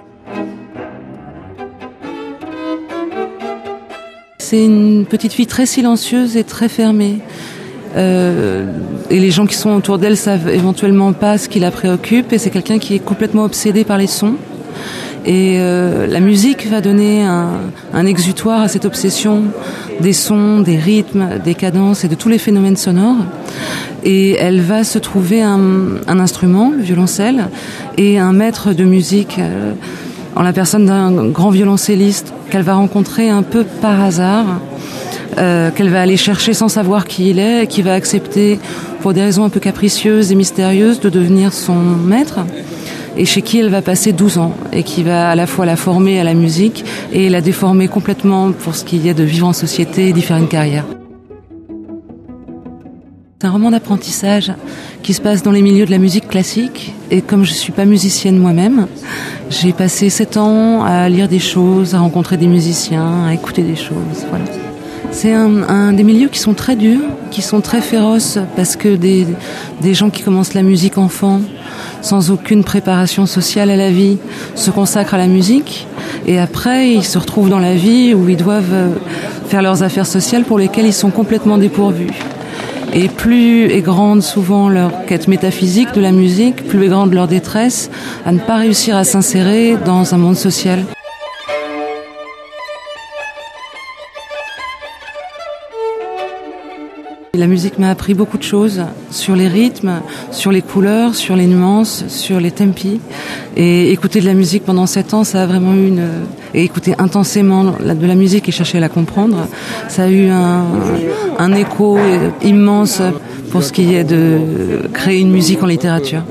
C'est une petite fille très silencieuse et très fermée. Euh, et les gens qui sont autour d'elle savent éventuellement pas ce qui la préoccupe. Et c'est quelqu'un qui est complètement obsédé par les sons. Et euh, la musique va donner un, exutoire à cette obsession des sons, des rythmes, des cadences et de tous les phénomènes sonores. Et elle va se trouver un, un instrument, le violoncelle, et un maître de musique euh, en la personne d'un grand violoncelliste qu'elle va rencontrer un peu par hasard, euh, qu'elle va aller chercher sans savoir qui il est, qui va accepter, pour des raisons un peu capricieuses et mystérieuses, de devenir son maître et chez qui elle va passer 12 ans et qui va à la fois la former à la musique et la déformer complètement pour ce qu'il y a de vivre en société et d'y faire une carrière. C'est un roman d'apprentissage qui se passe dans les milieux de la musique classique et comme je suis pas musicienne moi-même, j'ai passé sept ans à lire des choses, à rencontrer des musiciens, à écouter des choses. Voilà. C'est un, des milieux qui sont très durs, qui sont très féroces parce que des, des gens qui commencent la musique enfant sans aucune préparation sociale à la vie, se consacrent à la musique et après ils se retrouvent dans la vie où ils doivent euh, faire leurs affaires sociales pour lesquelles ils sont complètement dépourvus. Et plus est grande souvent leur quête métaphysique de la musique, plus est grande leur détresse à ne pas réussir à s'insérer dans un monde social. La musique m'a appris beaucoup de choses sur les rythmes, sur les couleurs, sur les nuances, sur les tempi. Et écouter de la musique pendant sept ans, ça a vraiment eu une... Et écouter intensément de la musique et chercher à la comprendre, ça a eu un, écho immense pour ce qui est de créer une musique en littérature.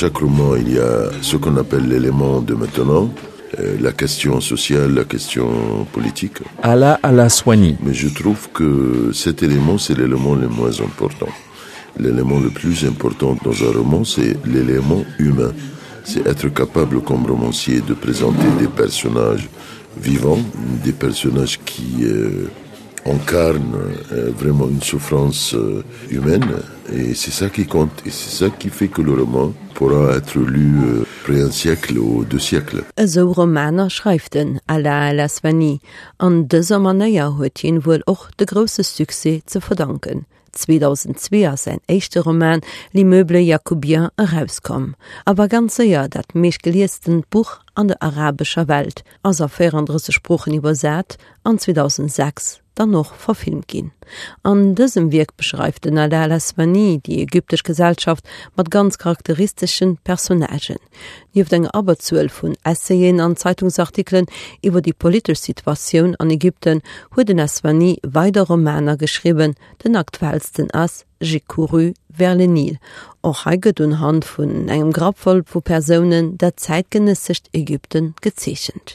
Chaque roman, il y a ce qu'on appelle l'élément de maintenant, euh, la question sociale, la question politique. Ala à la soignie. Mais je trouve que cet élément, c'est l'élément le moins important. L'élément le plus important dans un roman, c'est l'élément humain. C'est être capable, comme romancier, de présenter des personnages vivants, des personnages qui euh, incarnent euh, vraiment une souffrance euh, humaine. Et c'est ça qui compte. Et c'est ça qui fait que le roman pourra être lu euh, près un siècle ou deux siècles. So Romaner schreiften alla Lasvani. An Mannéier huet hien wohl och de grosse Suse ze verdanken. 2002 sein echte Roman Li Möble Jakobien herauskom, aber ganze ja dat mees geliesten Buch an der arabischer Welt as er 34 Spprochen übersät an 2006 dann noch verfilmt gin. An diesem Wirk beschreift den Adal Asmani die ägyptisch Gesellschaft mat ganz charakteristischen Personagen. Nief eng Aberzuuel vun Essayen an Zeitungsartikeln iwwer die politische Situation an Ägypten huet den Asmani weiter Romaner geschrieben, den aktuellsten ass Jekuru Verlenil och heiget un Hand vun engem Grabvoll vu Personen der.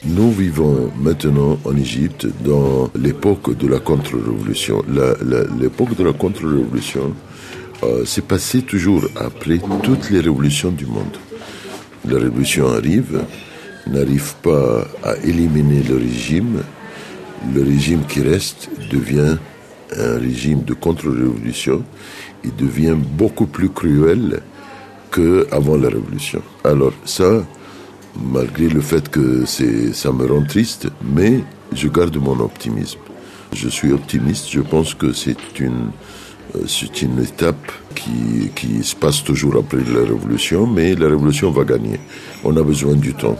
Nous vivons maintenant en Égypte dans l'époque de la contre-révolution. L'époque de la contre-révolution euh, s'est passée toujours après toutes les révolutions du monde. La révolution arrive, n'arrive pas à éliminer le régime, le régime qui reste devient un régime de contre-révolution il devient beaucoup plus cruel qu'avant la révolution. Alors ça, malgré le fait que ça me rend triste, mais je garde mon optimisme. Je suis optimiste, je pense que c'est une, euh, une étape qui, qui se passe toujours après la révolution, mais la révolution va gagner. On a besoin du temps.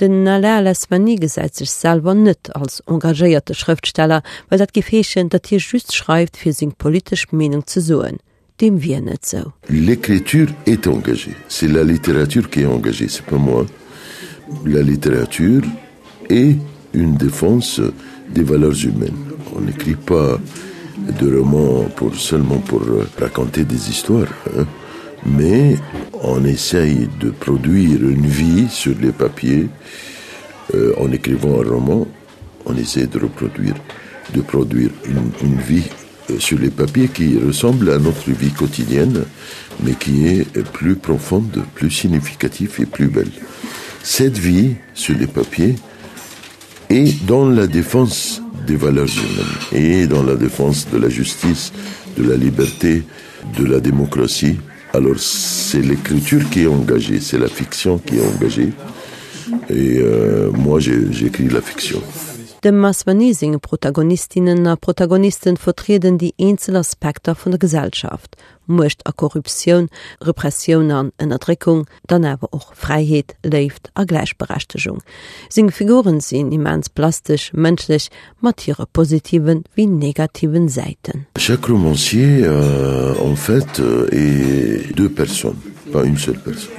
Den Nallas war nie gesäit sich selber net als engagéierte Schriftsteller, weil dat Gefechen, dat hier just schreibt fir seg polisch Menung zu soen. Dem wir net so. L'écriture est engagée, c'est la littérature qui est engagée, c'est pas moi. La littérature est une défense des valeurs humaines. On n'écrit pas de romans pour seulement pour raconter des histoires. Hein? Mais on essaye de produire une vie sur les papiers euh, en écrivant un roman on essaie de reproduire de produire une, vie euh, sur les papiers qui ressemble à notre vie quotidienne mais qui est plus profonde plus significatif et plus belle cette vie sur les papiers est dans la défense des valeurs humaines et dans la défense de la justice de la liberté de la démocratie. Alors c'est l'écriture qui est engagée, c'est la fiction qui est engagée. Et euh, moi j'écris la fiction. De Maswanising Protagonistinnen a Protagonisten vertreten die einzel Aspekte von der Gesellschaft, Mucht a Korruption, Repression an dann awer och Freiheit, left a Gleichberechtigung. Sing Figuren sinn immens plastisch, menschlich, matiere positiven wie negativen Seiten. Chaque romancier euh, en fait euh, est deux personnes, pas une seule personne.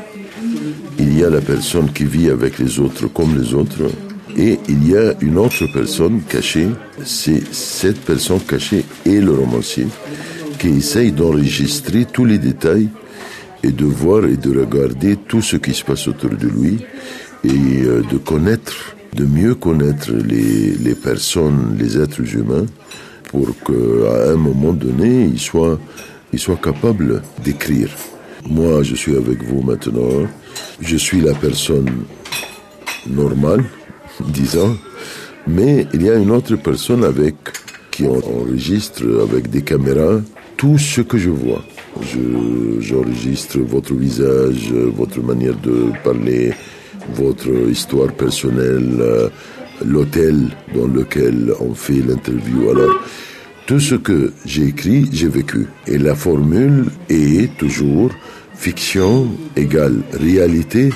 Il y a la personne qui vit avec les autres comme les autres, et il y a une autre personne cachée, c'est cette personne cachée et le romancier qui essaye d'enregistrer tous les détails et de voir et de regarder tout ce qui se passe autour de lui et euh, de connaître, de mieux connaître les, personnes, les êtres humains pour qu'à un moment donné, il soit, il soit capable d'écrire. Moi, je suis avec vous maintenant, je suis la personne normale, disons, mais il y a une autre personne avec qui enregistre avec des caméras tout ce que je vois. J'enregistre votre visage, votre manière de parler, votre histoire personnelle, l'hôtel dans lequel on fait l'interview. Alors, tout ce que j'ai écrit, j'ai vécu. Et la formule est toujours fiction égale réalité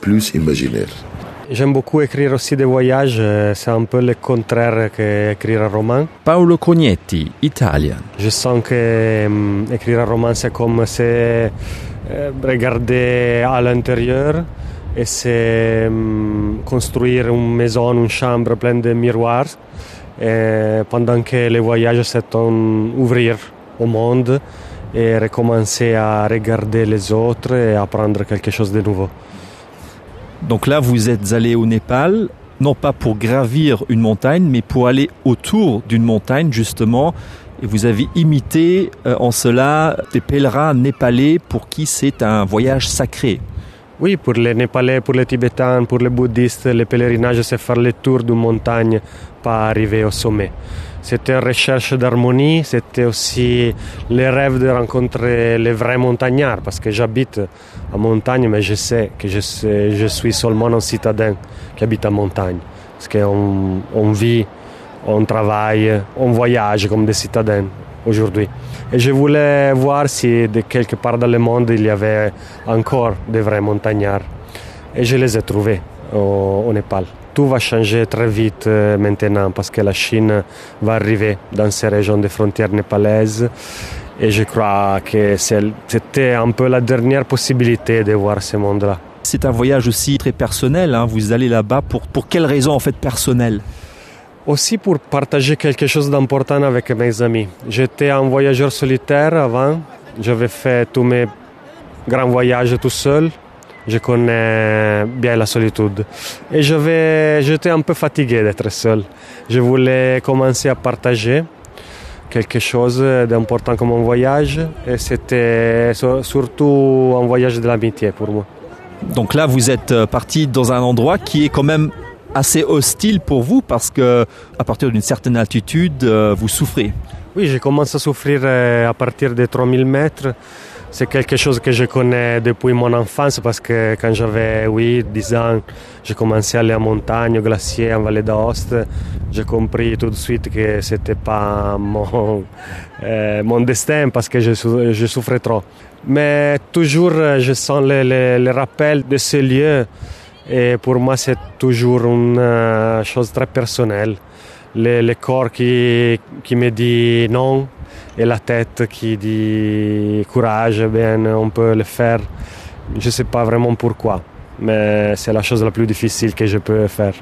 plus imaginaire. J'aime beaucoup écrire aussi des voyages, euh, c'est un peu le contraire qu'écrire un roman. Paolo Cognetti, italien. Je sens que um, écrire un roman c'est comme c'est euh, regarder à l'intérieur et c'est um, construire une maison, une chambre pleine de miroirs et pendant que les voyages c'est ouvrir au monde et recommencer à regarder les autres et apprendre quelque chose de nouveau. Donc là, vous êtes allé au Népal, non pas pour gravir une montagne, mais pour aller autour d'une montagne, justement. Et vous avez imité euh, en cela des pèlerins népalais pour qui c'est un voyage sacré. Oui, pour les Népalais, pour les Tibétains, pour les bouddhistes, le pèlerinage, c'est faire le tour d'une montagne, pas arriver au sommet. C'était une recherche d'harmonie, c'était aussi le rêve de rencontrer les vrais montagnards, parce que j'habite en montagne, mais je sais que je, sais, je suis seulement un citadin qui habite en montagne. Parce qu'on on vit, on travaille, on voyage comme des citadins aujourd'hui. Et je voulais voir si de quelque part dans le monde il y avait encore des vrais montagnards. Et je les ai trouvés au, au Népal. Tout va changer très vite euh, maintenant parce que la Chine va arriver dans ces régions des frontières népalaises et je crois que c'était un peu la dernière possibilité de voir ce monde-là. C'est un voyage aussi très personnel, hein. vous allez là-bas pour, pour quelles raisons en fait personnelles Aussi pour partager quelque chose d'important avec mes amis. J'étais un voyageur solitaire avant, j'avais fait tous mes grands voyages tout seul je connais bien la solitude. Et j'étais un peu fatigué d'être seul. Je voulais commencer à partager quelque chose d'important comme un voyage et c'était surtout un voyage de l'amitié pour moi. Donc là, vous êtes euh, parti dans un endroit qui est quand même assez hostile pour vous parce que à partir d'une certaine altitude, euh, vous souffrez. Oui, j'ai commencé à souffrir euh, à partir de 3000 mètres. C'est quelque chose que je connais depuis mon enfance parce que quand j'avais 8, 10 ans, j'ai commencé à aller en montagne, au glacier, en vallée d'Aoste. J'ai compris tout de suite que ce n'était pas mon, euh, destin parce que je, je, souffrais trop. Mais toujours, je sens le, le, le rappel de ce lieu et pour moi, c'est toujours une euh, chose très personnelle. Le, le corps qui, qui me dit non, et la tête qui dit courage, bien on peut le faire. Je ne sais pas vraiment pourquoi, mais c'est la chose la plus difficile que je peux faire.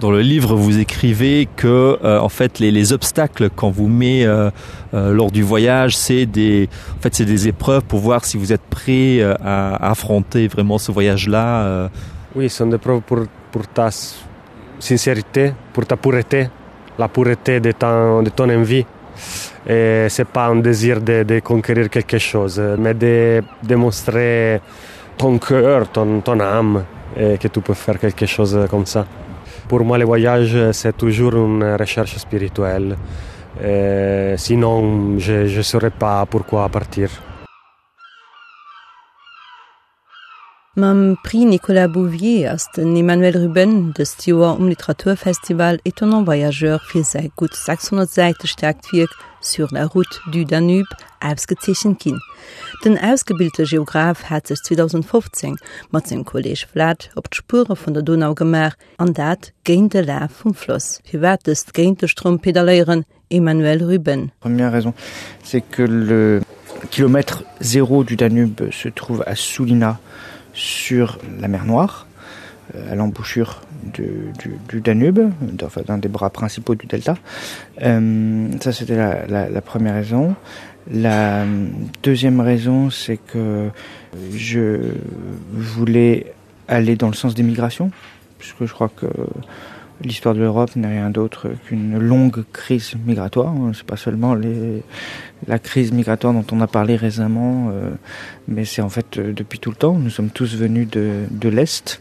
Dans le livre, vous écrivez que euh, en fait les, les obstacles qu'on vous met euh, euh, lors du voyage, c'est des en fait des épreuves pour voir si vous êtes prêt euh, à, à affronter vraiment ce voyage-là. Oui, ce sont des preuves pour, pour ta sincérité, pour ta pureté, la pureté de ton, de ton envie. Et c'est pas un désir de, de conquérir quelque chose, mais de démontrer ton cœur, ton, ton âme, que tu peux faire quelque chose comme ça. Pour moi, le voyage, c'est toujours une recherche spirituelle. Sinon, je ne saurais pas pourquoi partir. Mam Pri Nicolas Bouvier ass den Emmanuel Ruben de Stewer um Literaturfestival étonnant Voyageur fir sei gut 600 Seite stärkt wiek sur la Route du Danube ausgezechen kin. Den ausgebildete Geograf hat sich 2015 mat dem Kolleg Flat op d' Spure vun der Donau gemer an dat géint de La vum Floss. Hi watest géint de Strom pedaléieren Emmanuel Ruben. Première raison, c'est que le kilomètre zéro du Danube se trouve à Soulina sur la mer Noire, euh, à l'embouchure du, Danube, enfin, d'un des bras principaux du delta. Euh, ça, c'était la première raison. La deuxième raison, c'est que je voulais aller dans le sens des migrations, puisque je crois que l'histoire de l'Europe n'est rien d'autre qu'une longue crise migratoire. C'est pas seulement les, la crise migratoire dont on a parlé récemment, euh, mais c'est en fait euh, depuis tout le temps. Nous sommes tous venus de, de l'Est.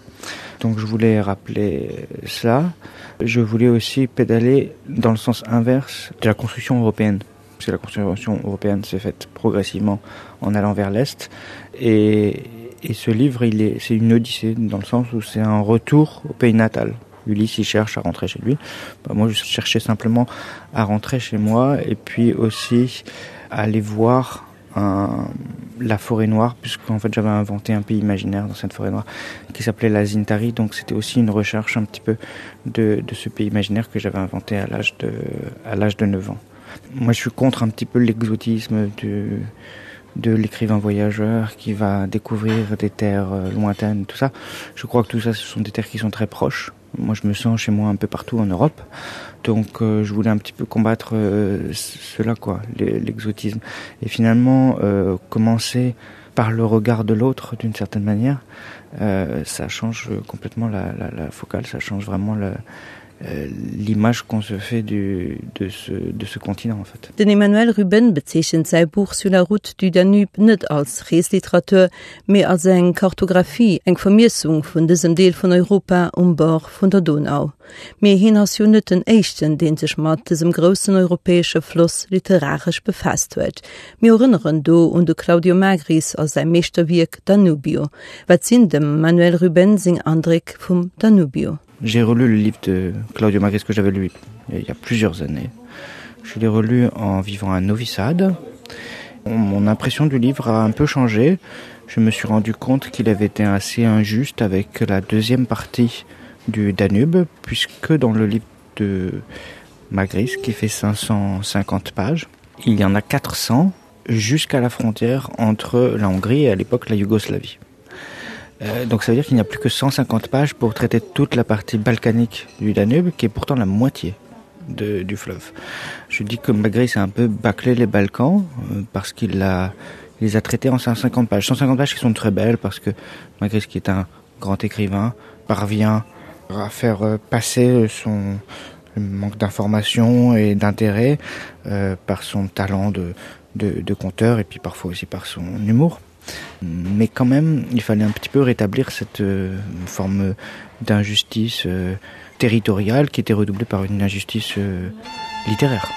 Donc je voulais rappeler cela. Je voulais aussi pédaler dans le sens inverse de la construction européenne. Parce que la construction européenne s'est faite progressivement en allant vers l'Est. Et, et ce livre, c'est une odyssée dans le sens où c'est un retour au pays natal. Ulysse il cherche à rentrer chez lui. Bah, moi, je cherchais simplement à rentrer chez moi et puis aussi à aller voir un, la forêt noire puisqu'en fait j'avais inventé un pays imaginaire dans cette forêt noire qui s'appelait la Zintari. Donc c'était aussi une recherche un petit peu de, de ce pays imaginaire que j'avais inventé à l'âge de à l'âge de 9 ans. Moi je suis contre un petit peu l'exotisme du de l'écrivain voyageur qui va découvrir des terres euh, lointaines tout ça. Je crois que tout ça ce sont des terres qui sont très proches moi je me sens chez moi un peu partout en Europe. Donc euh, je voulais un petit peu combattre euh, cela quoi l'exotisme. Et finalement euh, commencer par le regard de l'autre d'une certaine manière euh, ça change complètement la, la, la focale ça change vraiment Euh, l'image qu'on se fait du, de, ce, de ce continent en fait. Den Emmanuel Ruben bezechen sei Buch sur la Route du Danube net als Reesliterateur mé als eng Kartografie eng Vermissung vun dessen Deel von Europa um bord von der Donau. Me hin as Uniten Echten den sech mat desem großen europäische Floss literarisch befasst huet. Mi rinneren do und de Claudio Magris aus sein Meesterwirk Danubio, wat sinn dem Manuel Ruben sing Andrik vum Danubio. J'ai relu le livre de Claudio Magris que j'avais lu il y a plusieurs années. Je l'ai relu en vivant un novissade. Mon impression du livre a un peu changé. Je me suis rendu compte qu'il avait été assez injuste avec la deuxième partie du Danube, puisque dans le livre de Magris, qui fait 550 pages, il y en a 400 jusqu'à la frontière entre la Hongrie et à l'époque la Yougoslavie. Euh, donc ça veut dire qu'il n'y a plus que 150 pages pour traiter toute la partie balkanique du Danube, qui est pourtant la moitié de, du fleuve. Je dis que Magri s'est un peu bâclé les Balkans euh, parce qu'il a il les a traités en 150 pages 150 pages qui sont très belles parce que Magri qui est un grand écrivain parvient à faire euh, passer son manque d'information et d'intérêt euh, par son talent de, de, de conteur et puis parfois aussi par son humour mais quand même il fallait un petit peu rétablir cette euh, forme d'injustice euh, territoriale qui était redoublée par une injustice euh, littéraire.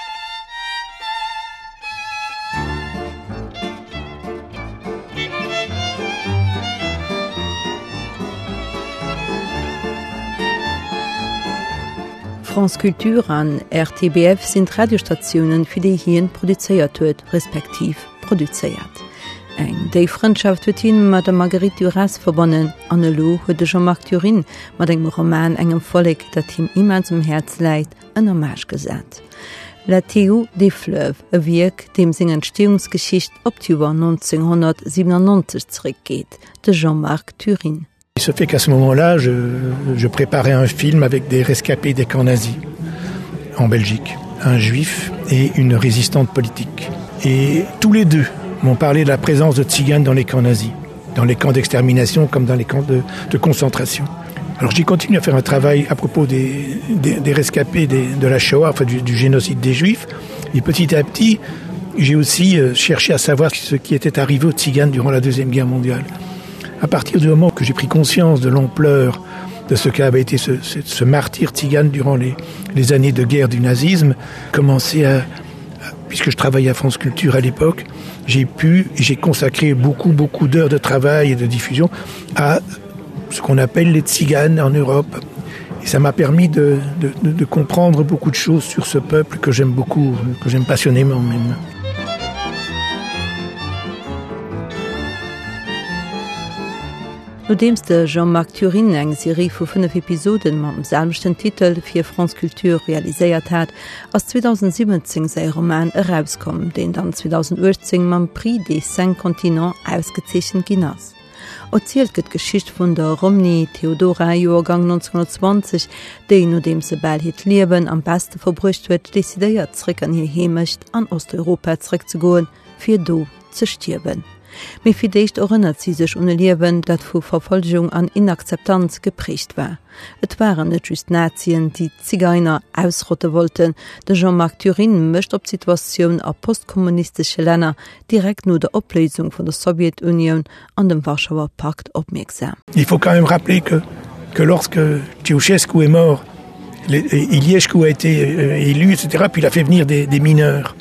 France Kultur an RTBF sind Radiostationen fir déi hien produzéiert huet respektiv produzéiert eng déi Freundschaft huet hin mat der Marguerite Duras verbonnen an lo huet de Jean Marturin mat engem Roman engem Folleg dat Team immer zum Herz an der Marsch gesat. La TU de Fleuve e wiek dem seg Entstehungsgeschicht op Tuber 1997 zurückgeht, de Jean-Marc Turin. Il se fait qu'à ce moment-là, je, je préparais un film avec des rescapés des camps nazis en Belgique, un juif et une résistante politique. Et tous les deux m'ont parlé de la présence de tziganes dans les camps nazis, dans les camps d'extermination comme dans les camps de, concentration. Alors j'ai continué à faire un travail à propos des, des, rescapés de la Shoah, enfin, du, génocide des juifs. Et petit à petit, j'ai aussi euh, cherché à savoir ce qui était arrivé aux tziganes durant la deuxième guerre mondiale. À partir du moment que j'ai pris conscience de l'ampleur de ce qu'avait été ce, ce, ce martyr tzigane durant les, les années de guerre du nazisme, commencé à, puisque je travaillais à France Culture à l'époque, j'ai pu, j'ai consacré beaucoup, beaucoup d'heures de travail et de diffusion à ce qu'on appelle les tziganes en Europe. Et ça m'a permis de, comprendre beaucoup de choses sur ce peuple que j'aime beaucoup, que j'aime passionnément même. No demste Jean-Marc Thurin eng Serie vu fünf Episoden ma dem selmchten Titel fir Franzkultur realiséiert hat ass 2017 sei Roman herauskom, den dann 2018 man Prix de Saint Kontinent ausgezechen Ginas. Erzielt gëtt Geschicht vun der Romni Theodora Joergang 1920, déi no dem se Bel het Liwen am beste verbrucht huet, desideiert zrick an hier hemecht an Osteuropa zrick zu goen, fir do ze stirben mé fidéicht orinnert sie sech une Liwen, dat vu Verfolgung an Inakzeptanz geprecht war. Et waren net just Nazien, die Zigeiner ausrotte wollten, de Jean-Marc Thurin mecht op Situationun a postkommunistische Länner direkt no der Oplesung von der Sowjetunion an dem Warschauer Pakt opmerksam. Il faut quand même rappeler que, que lorsque Ceausescu est mort, Iliescu a été euh, élu, etc., puis il a fait venir des, des mineurs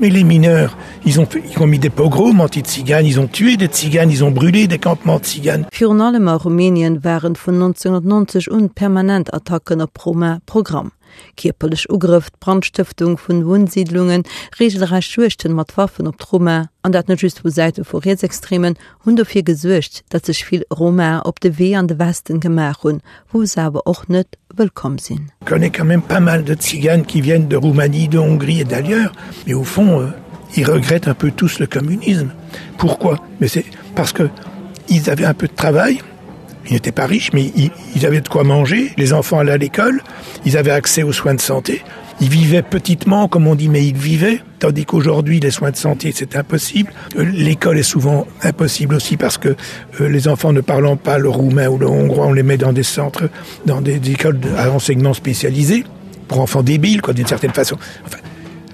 mais les mineurs ils ont fait, ils ont mis des pogroms anti tziganes ils ont tué des tziganes ils ont brûlé des campements tziganes. Fionalem Rumänien waren von 1990 und permanent Attacken op Proma Programm kipelch Ugrifft, Brandstiftung vun Wunsiedlungen, regelreich Schuchten mat Waffen op Trumme, an dat net just wo seitite Vorreetsextremen hun fir gesuercht, dat sech viel roma op de Weh an de Westen gemach hun, wo sewer och net willkom sinn. Connais quand même pas mal de Tziganes qui viennent de Roumanie, de Hongrie et d'ailleurs, mais au fond, euh, ils regrettent un peu tous le communisme. Pourquoi? Mais c'est parce que ils avaient un peu de travail, ils n'étaient pas riches mais ils, avaient de quoi manger. Les enfants allaient à l'école ils avaient accès aux soins de santé. Ils vivaient petitement comme on dit mais ils vivaient. Tandis qu'aujourd'hui les soins de santé c'est impossible. Euh, l'école est souvent impossible aussi parce que euh, les enfants ne parlant pas le roumain ou le hongrois on les met dans des centres dans des, écoles à enseignement spécialisé pour enfants débiles quoi d'une certaine façon.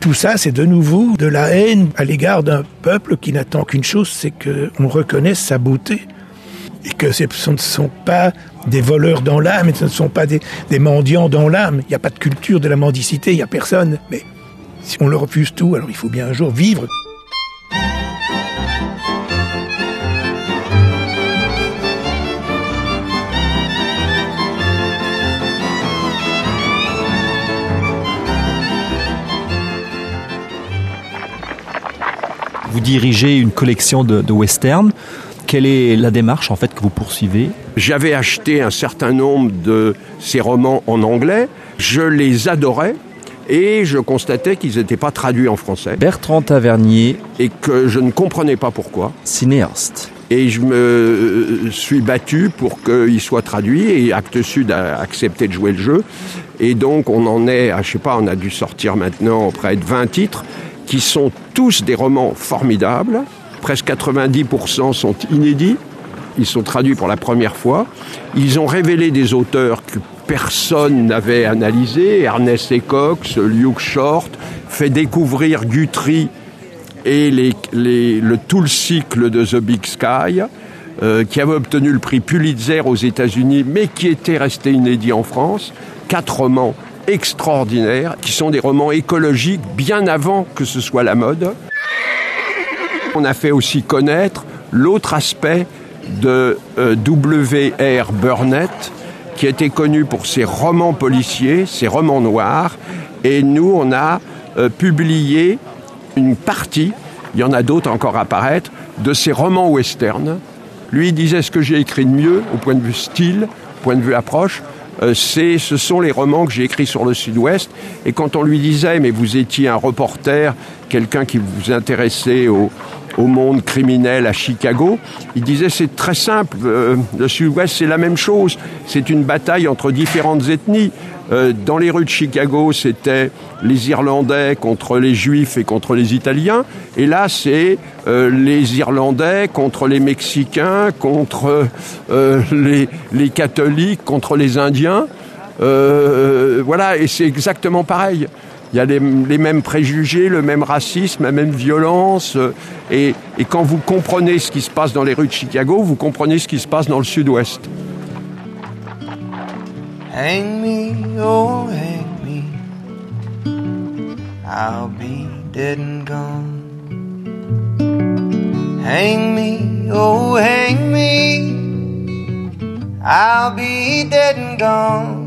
Tout ça c'est de nouveau de la haine à l'égard d'un peuple qui n'attend qu'une chose c'est qu'on reconnaisse sa beauté et que ce ne sont pas des voleurs dans l'âme ce ne sont pas des, des mendiants dans l'âme. Il n'y a pas de culture de la mendicité il n'y a personne. Mais si on le refuse tout alors il faut bien un jour vivre. Vous dirigez une collection de, de western quelle est la démarche en fait que vous poursuivez? J'avais acheté un certain nombre de ces romans en anglais, je les adorais et je constatais qu'ils n'étaient pas traduits en français. Bertrand Tavernier et que je ne comprenais pas pourquoi. Cinéaste. Et je me euh, suis battu pour qu'il soit traduit et Acte Sud a accepté de jouer le jeu. Et donc on en est, à, je sais pas, on a dû sortir maintenant près de 20 titres qui sont tous des romans formidables presque 90% sont inédits. Ils sont traduits pour la première fois. Ils ont révélé des auteurs que personne n'avait analysé Ernest Ecox, Luke Short, fait découvrir Guthrie et les, les, le tout le cycle de The Big Sky, euh, qui avait obtenu le prix Pulitzer aux États-Unis, mais qui était resté inédit en France. Quatre romans extraordinaires, qui sont des romans écologiques bien avant que ce soit la mode. On a fait aussi connaître l'autre aspect de euh, WR Burnett, qui était connu pour ses romans policiers, ses romans noirs, et nous on a euh, publié une partie, il y en a d'autres encore apparaître, de ses romans western. Lui disait ce que j'ai écrit de mieux au point de vue style, point de vue approche, euh, ce sont les romans que j'ai écrits sur le sud-ouest. Et quand on lui disait mais vous étiez un reporter quelqu'un qui vous intéressait au, au monde criminel à Chicago, il disait c'est très simple, euh, le sud-ouest c'est la même chose, c'est une bataille entre différentes ethnies. Euh, dans les rues de Chicago, c'était les Irlandais contre les Juifs et contre les Italiens. Et là, c'est euh, les Irlandais contre les Mexicains, contre euh, les, les catholiques, contre les Indiens. Euh, voilà, et c'est exactement pareil il y a les, mêmes préjugés, le même racisme, la même violence euh, et, et quand vous comprenez ce qui se passe dans les rues de Chicago, vous comprenez ce qui se passe dans le sud-ouest. Hang me, oh, hang me. I'll be dead and gone hang me oh hang me I'll be dead and gone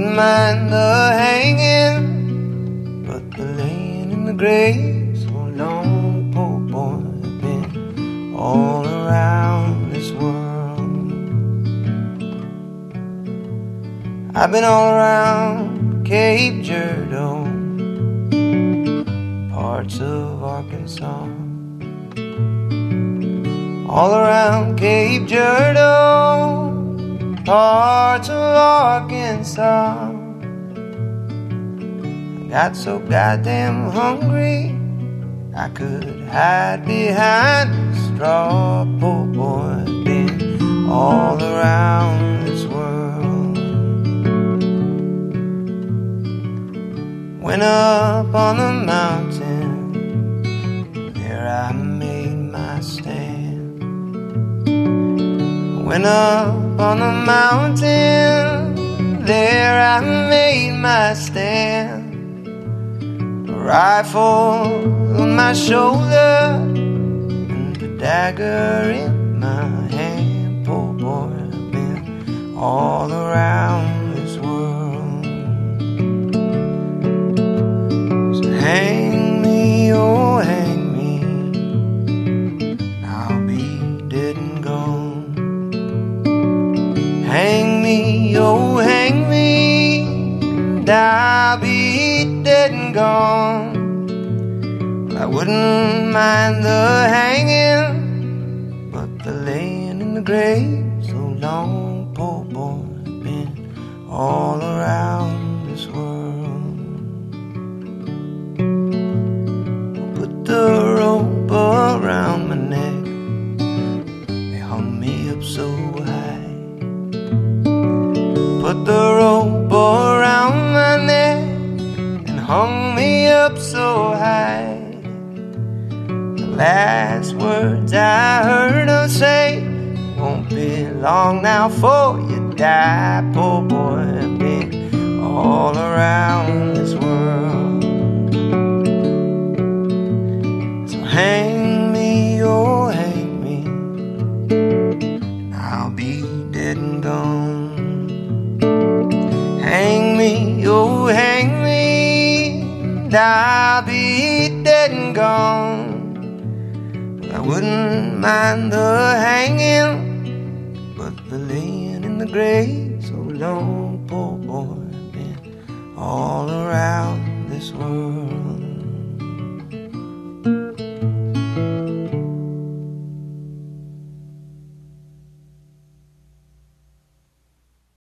wouldn't mind the hanging but the laying in the grave so long poor boy been all around this world. I've been all around Cape Girardeau parts of Arkansas. All around Cape Girardeau parts of Arkansas I got so goddamn hungry I could hide behind the straw poor boy been all around this world. Went up on the mountain went up on the mountain there I made my stand. A rifle on my shoulder and the dagger in my hand. Poor boy I've been all around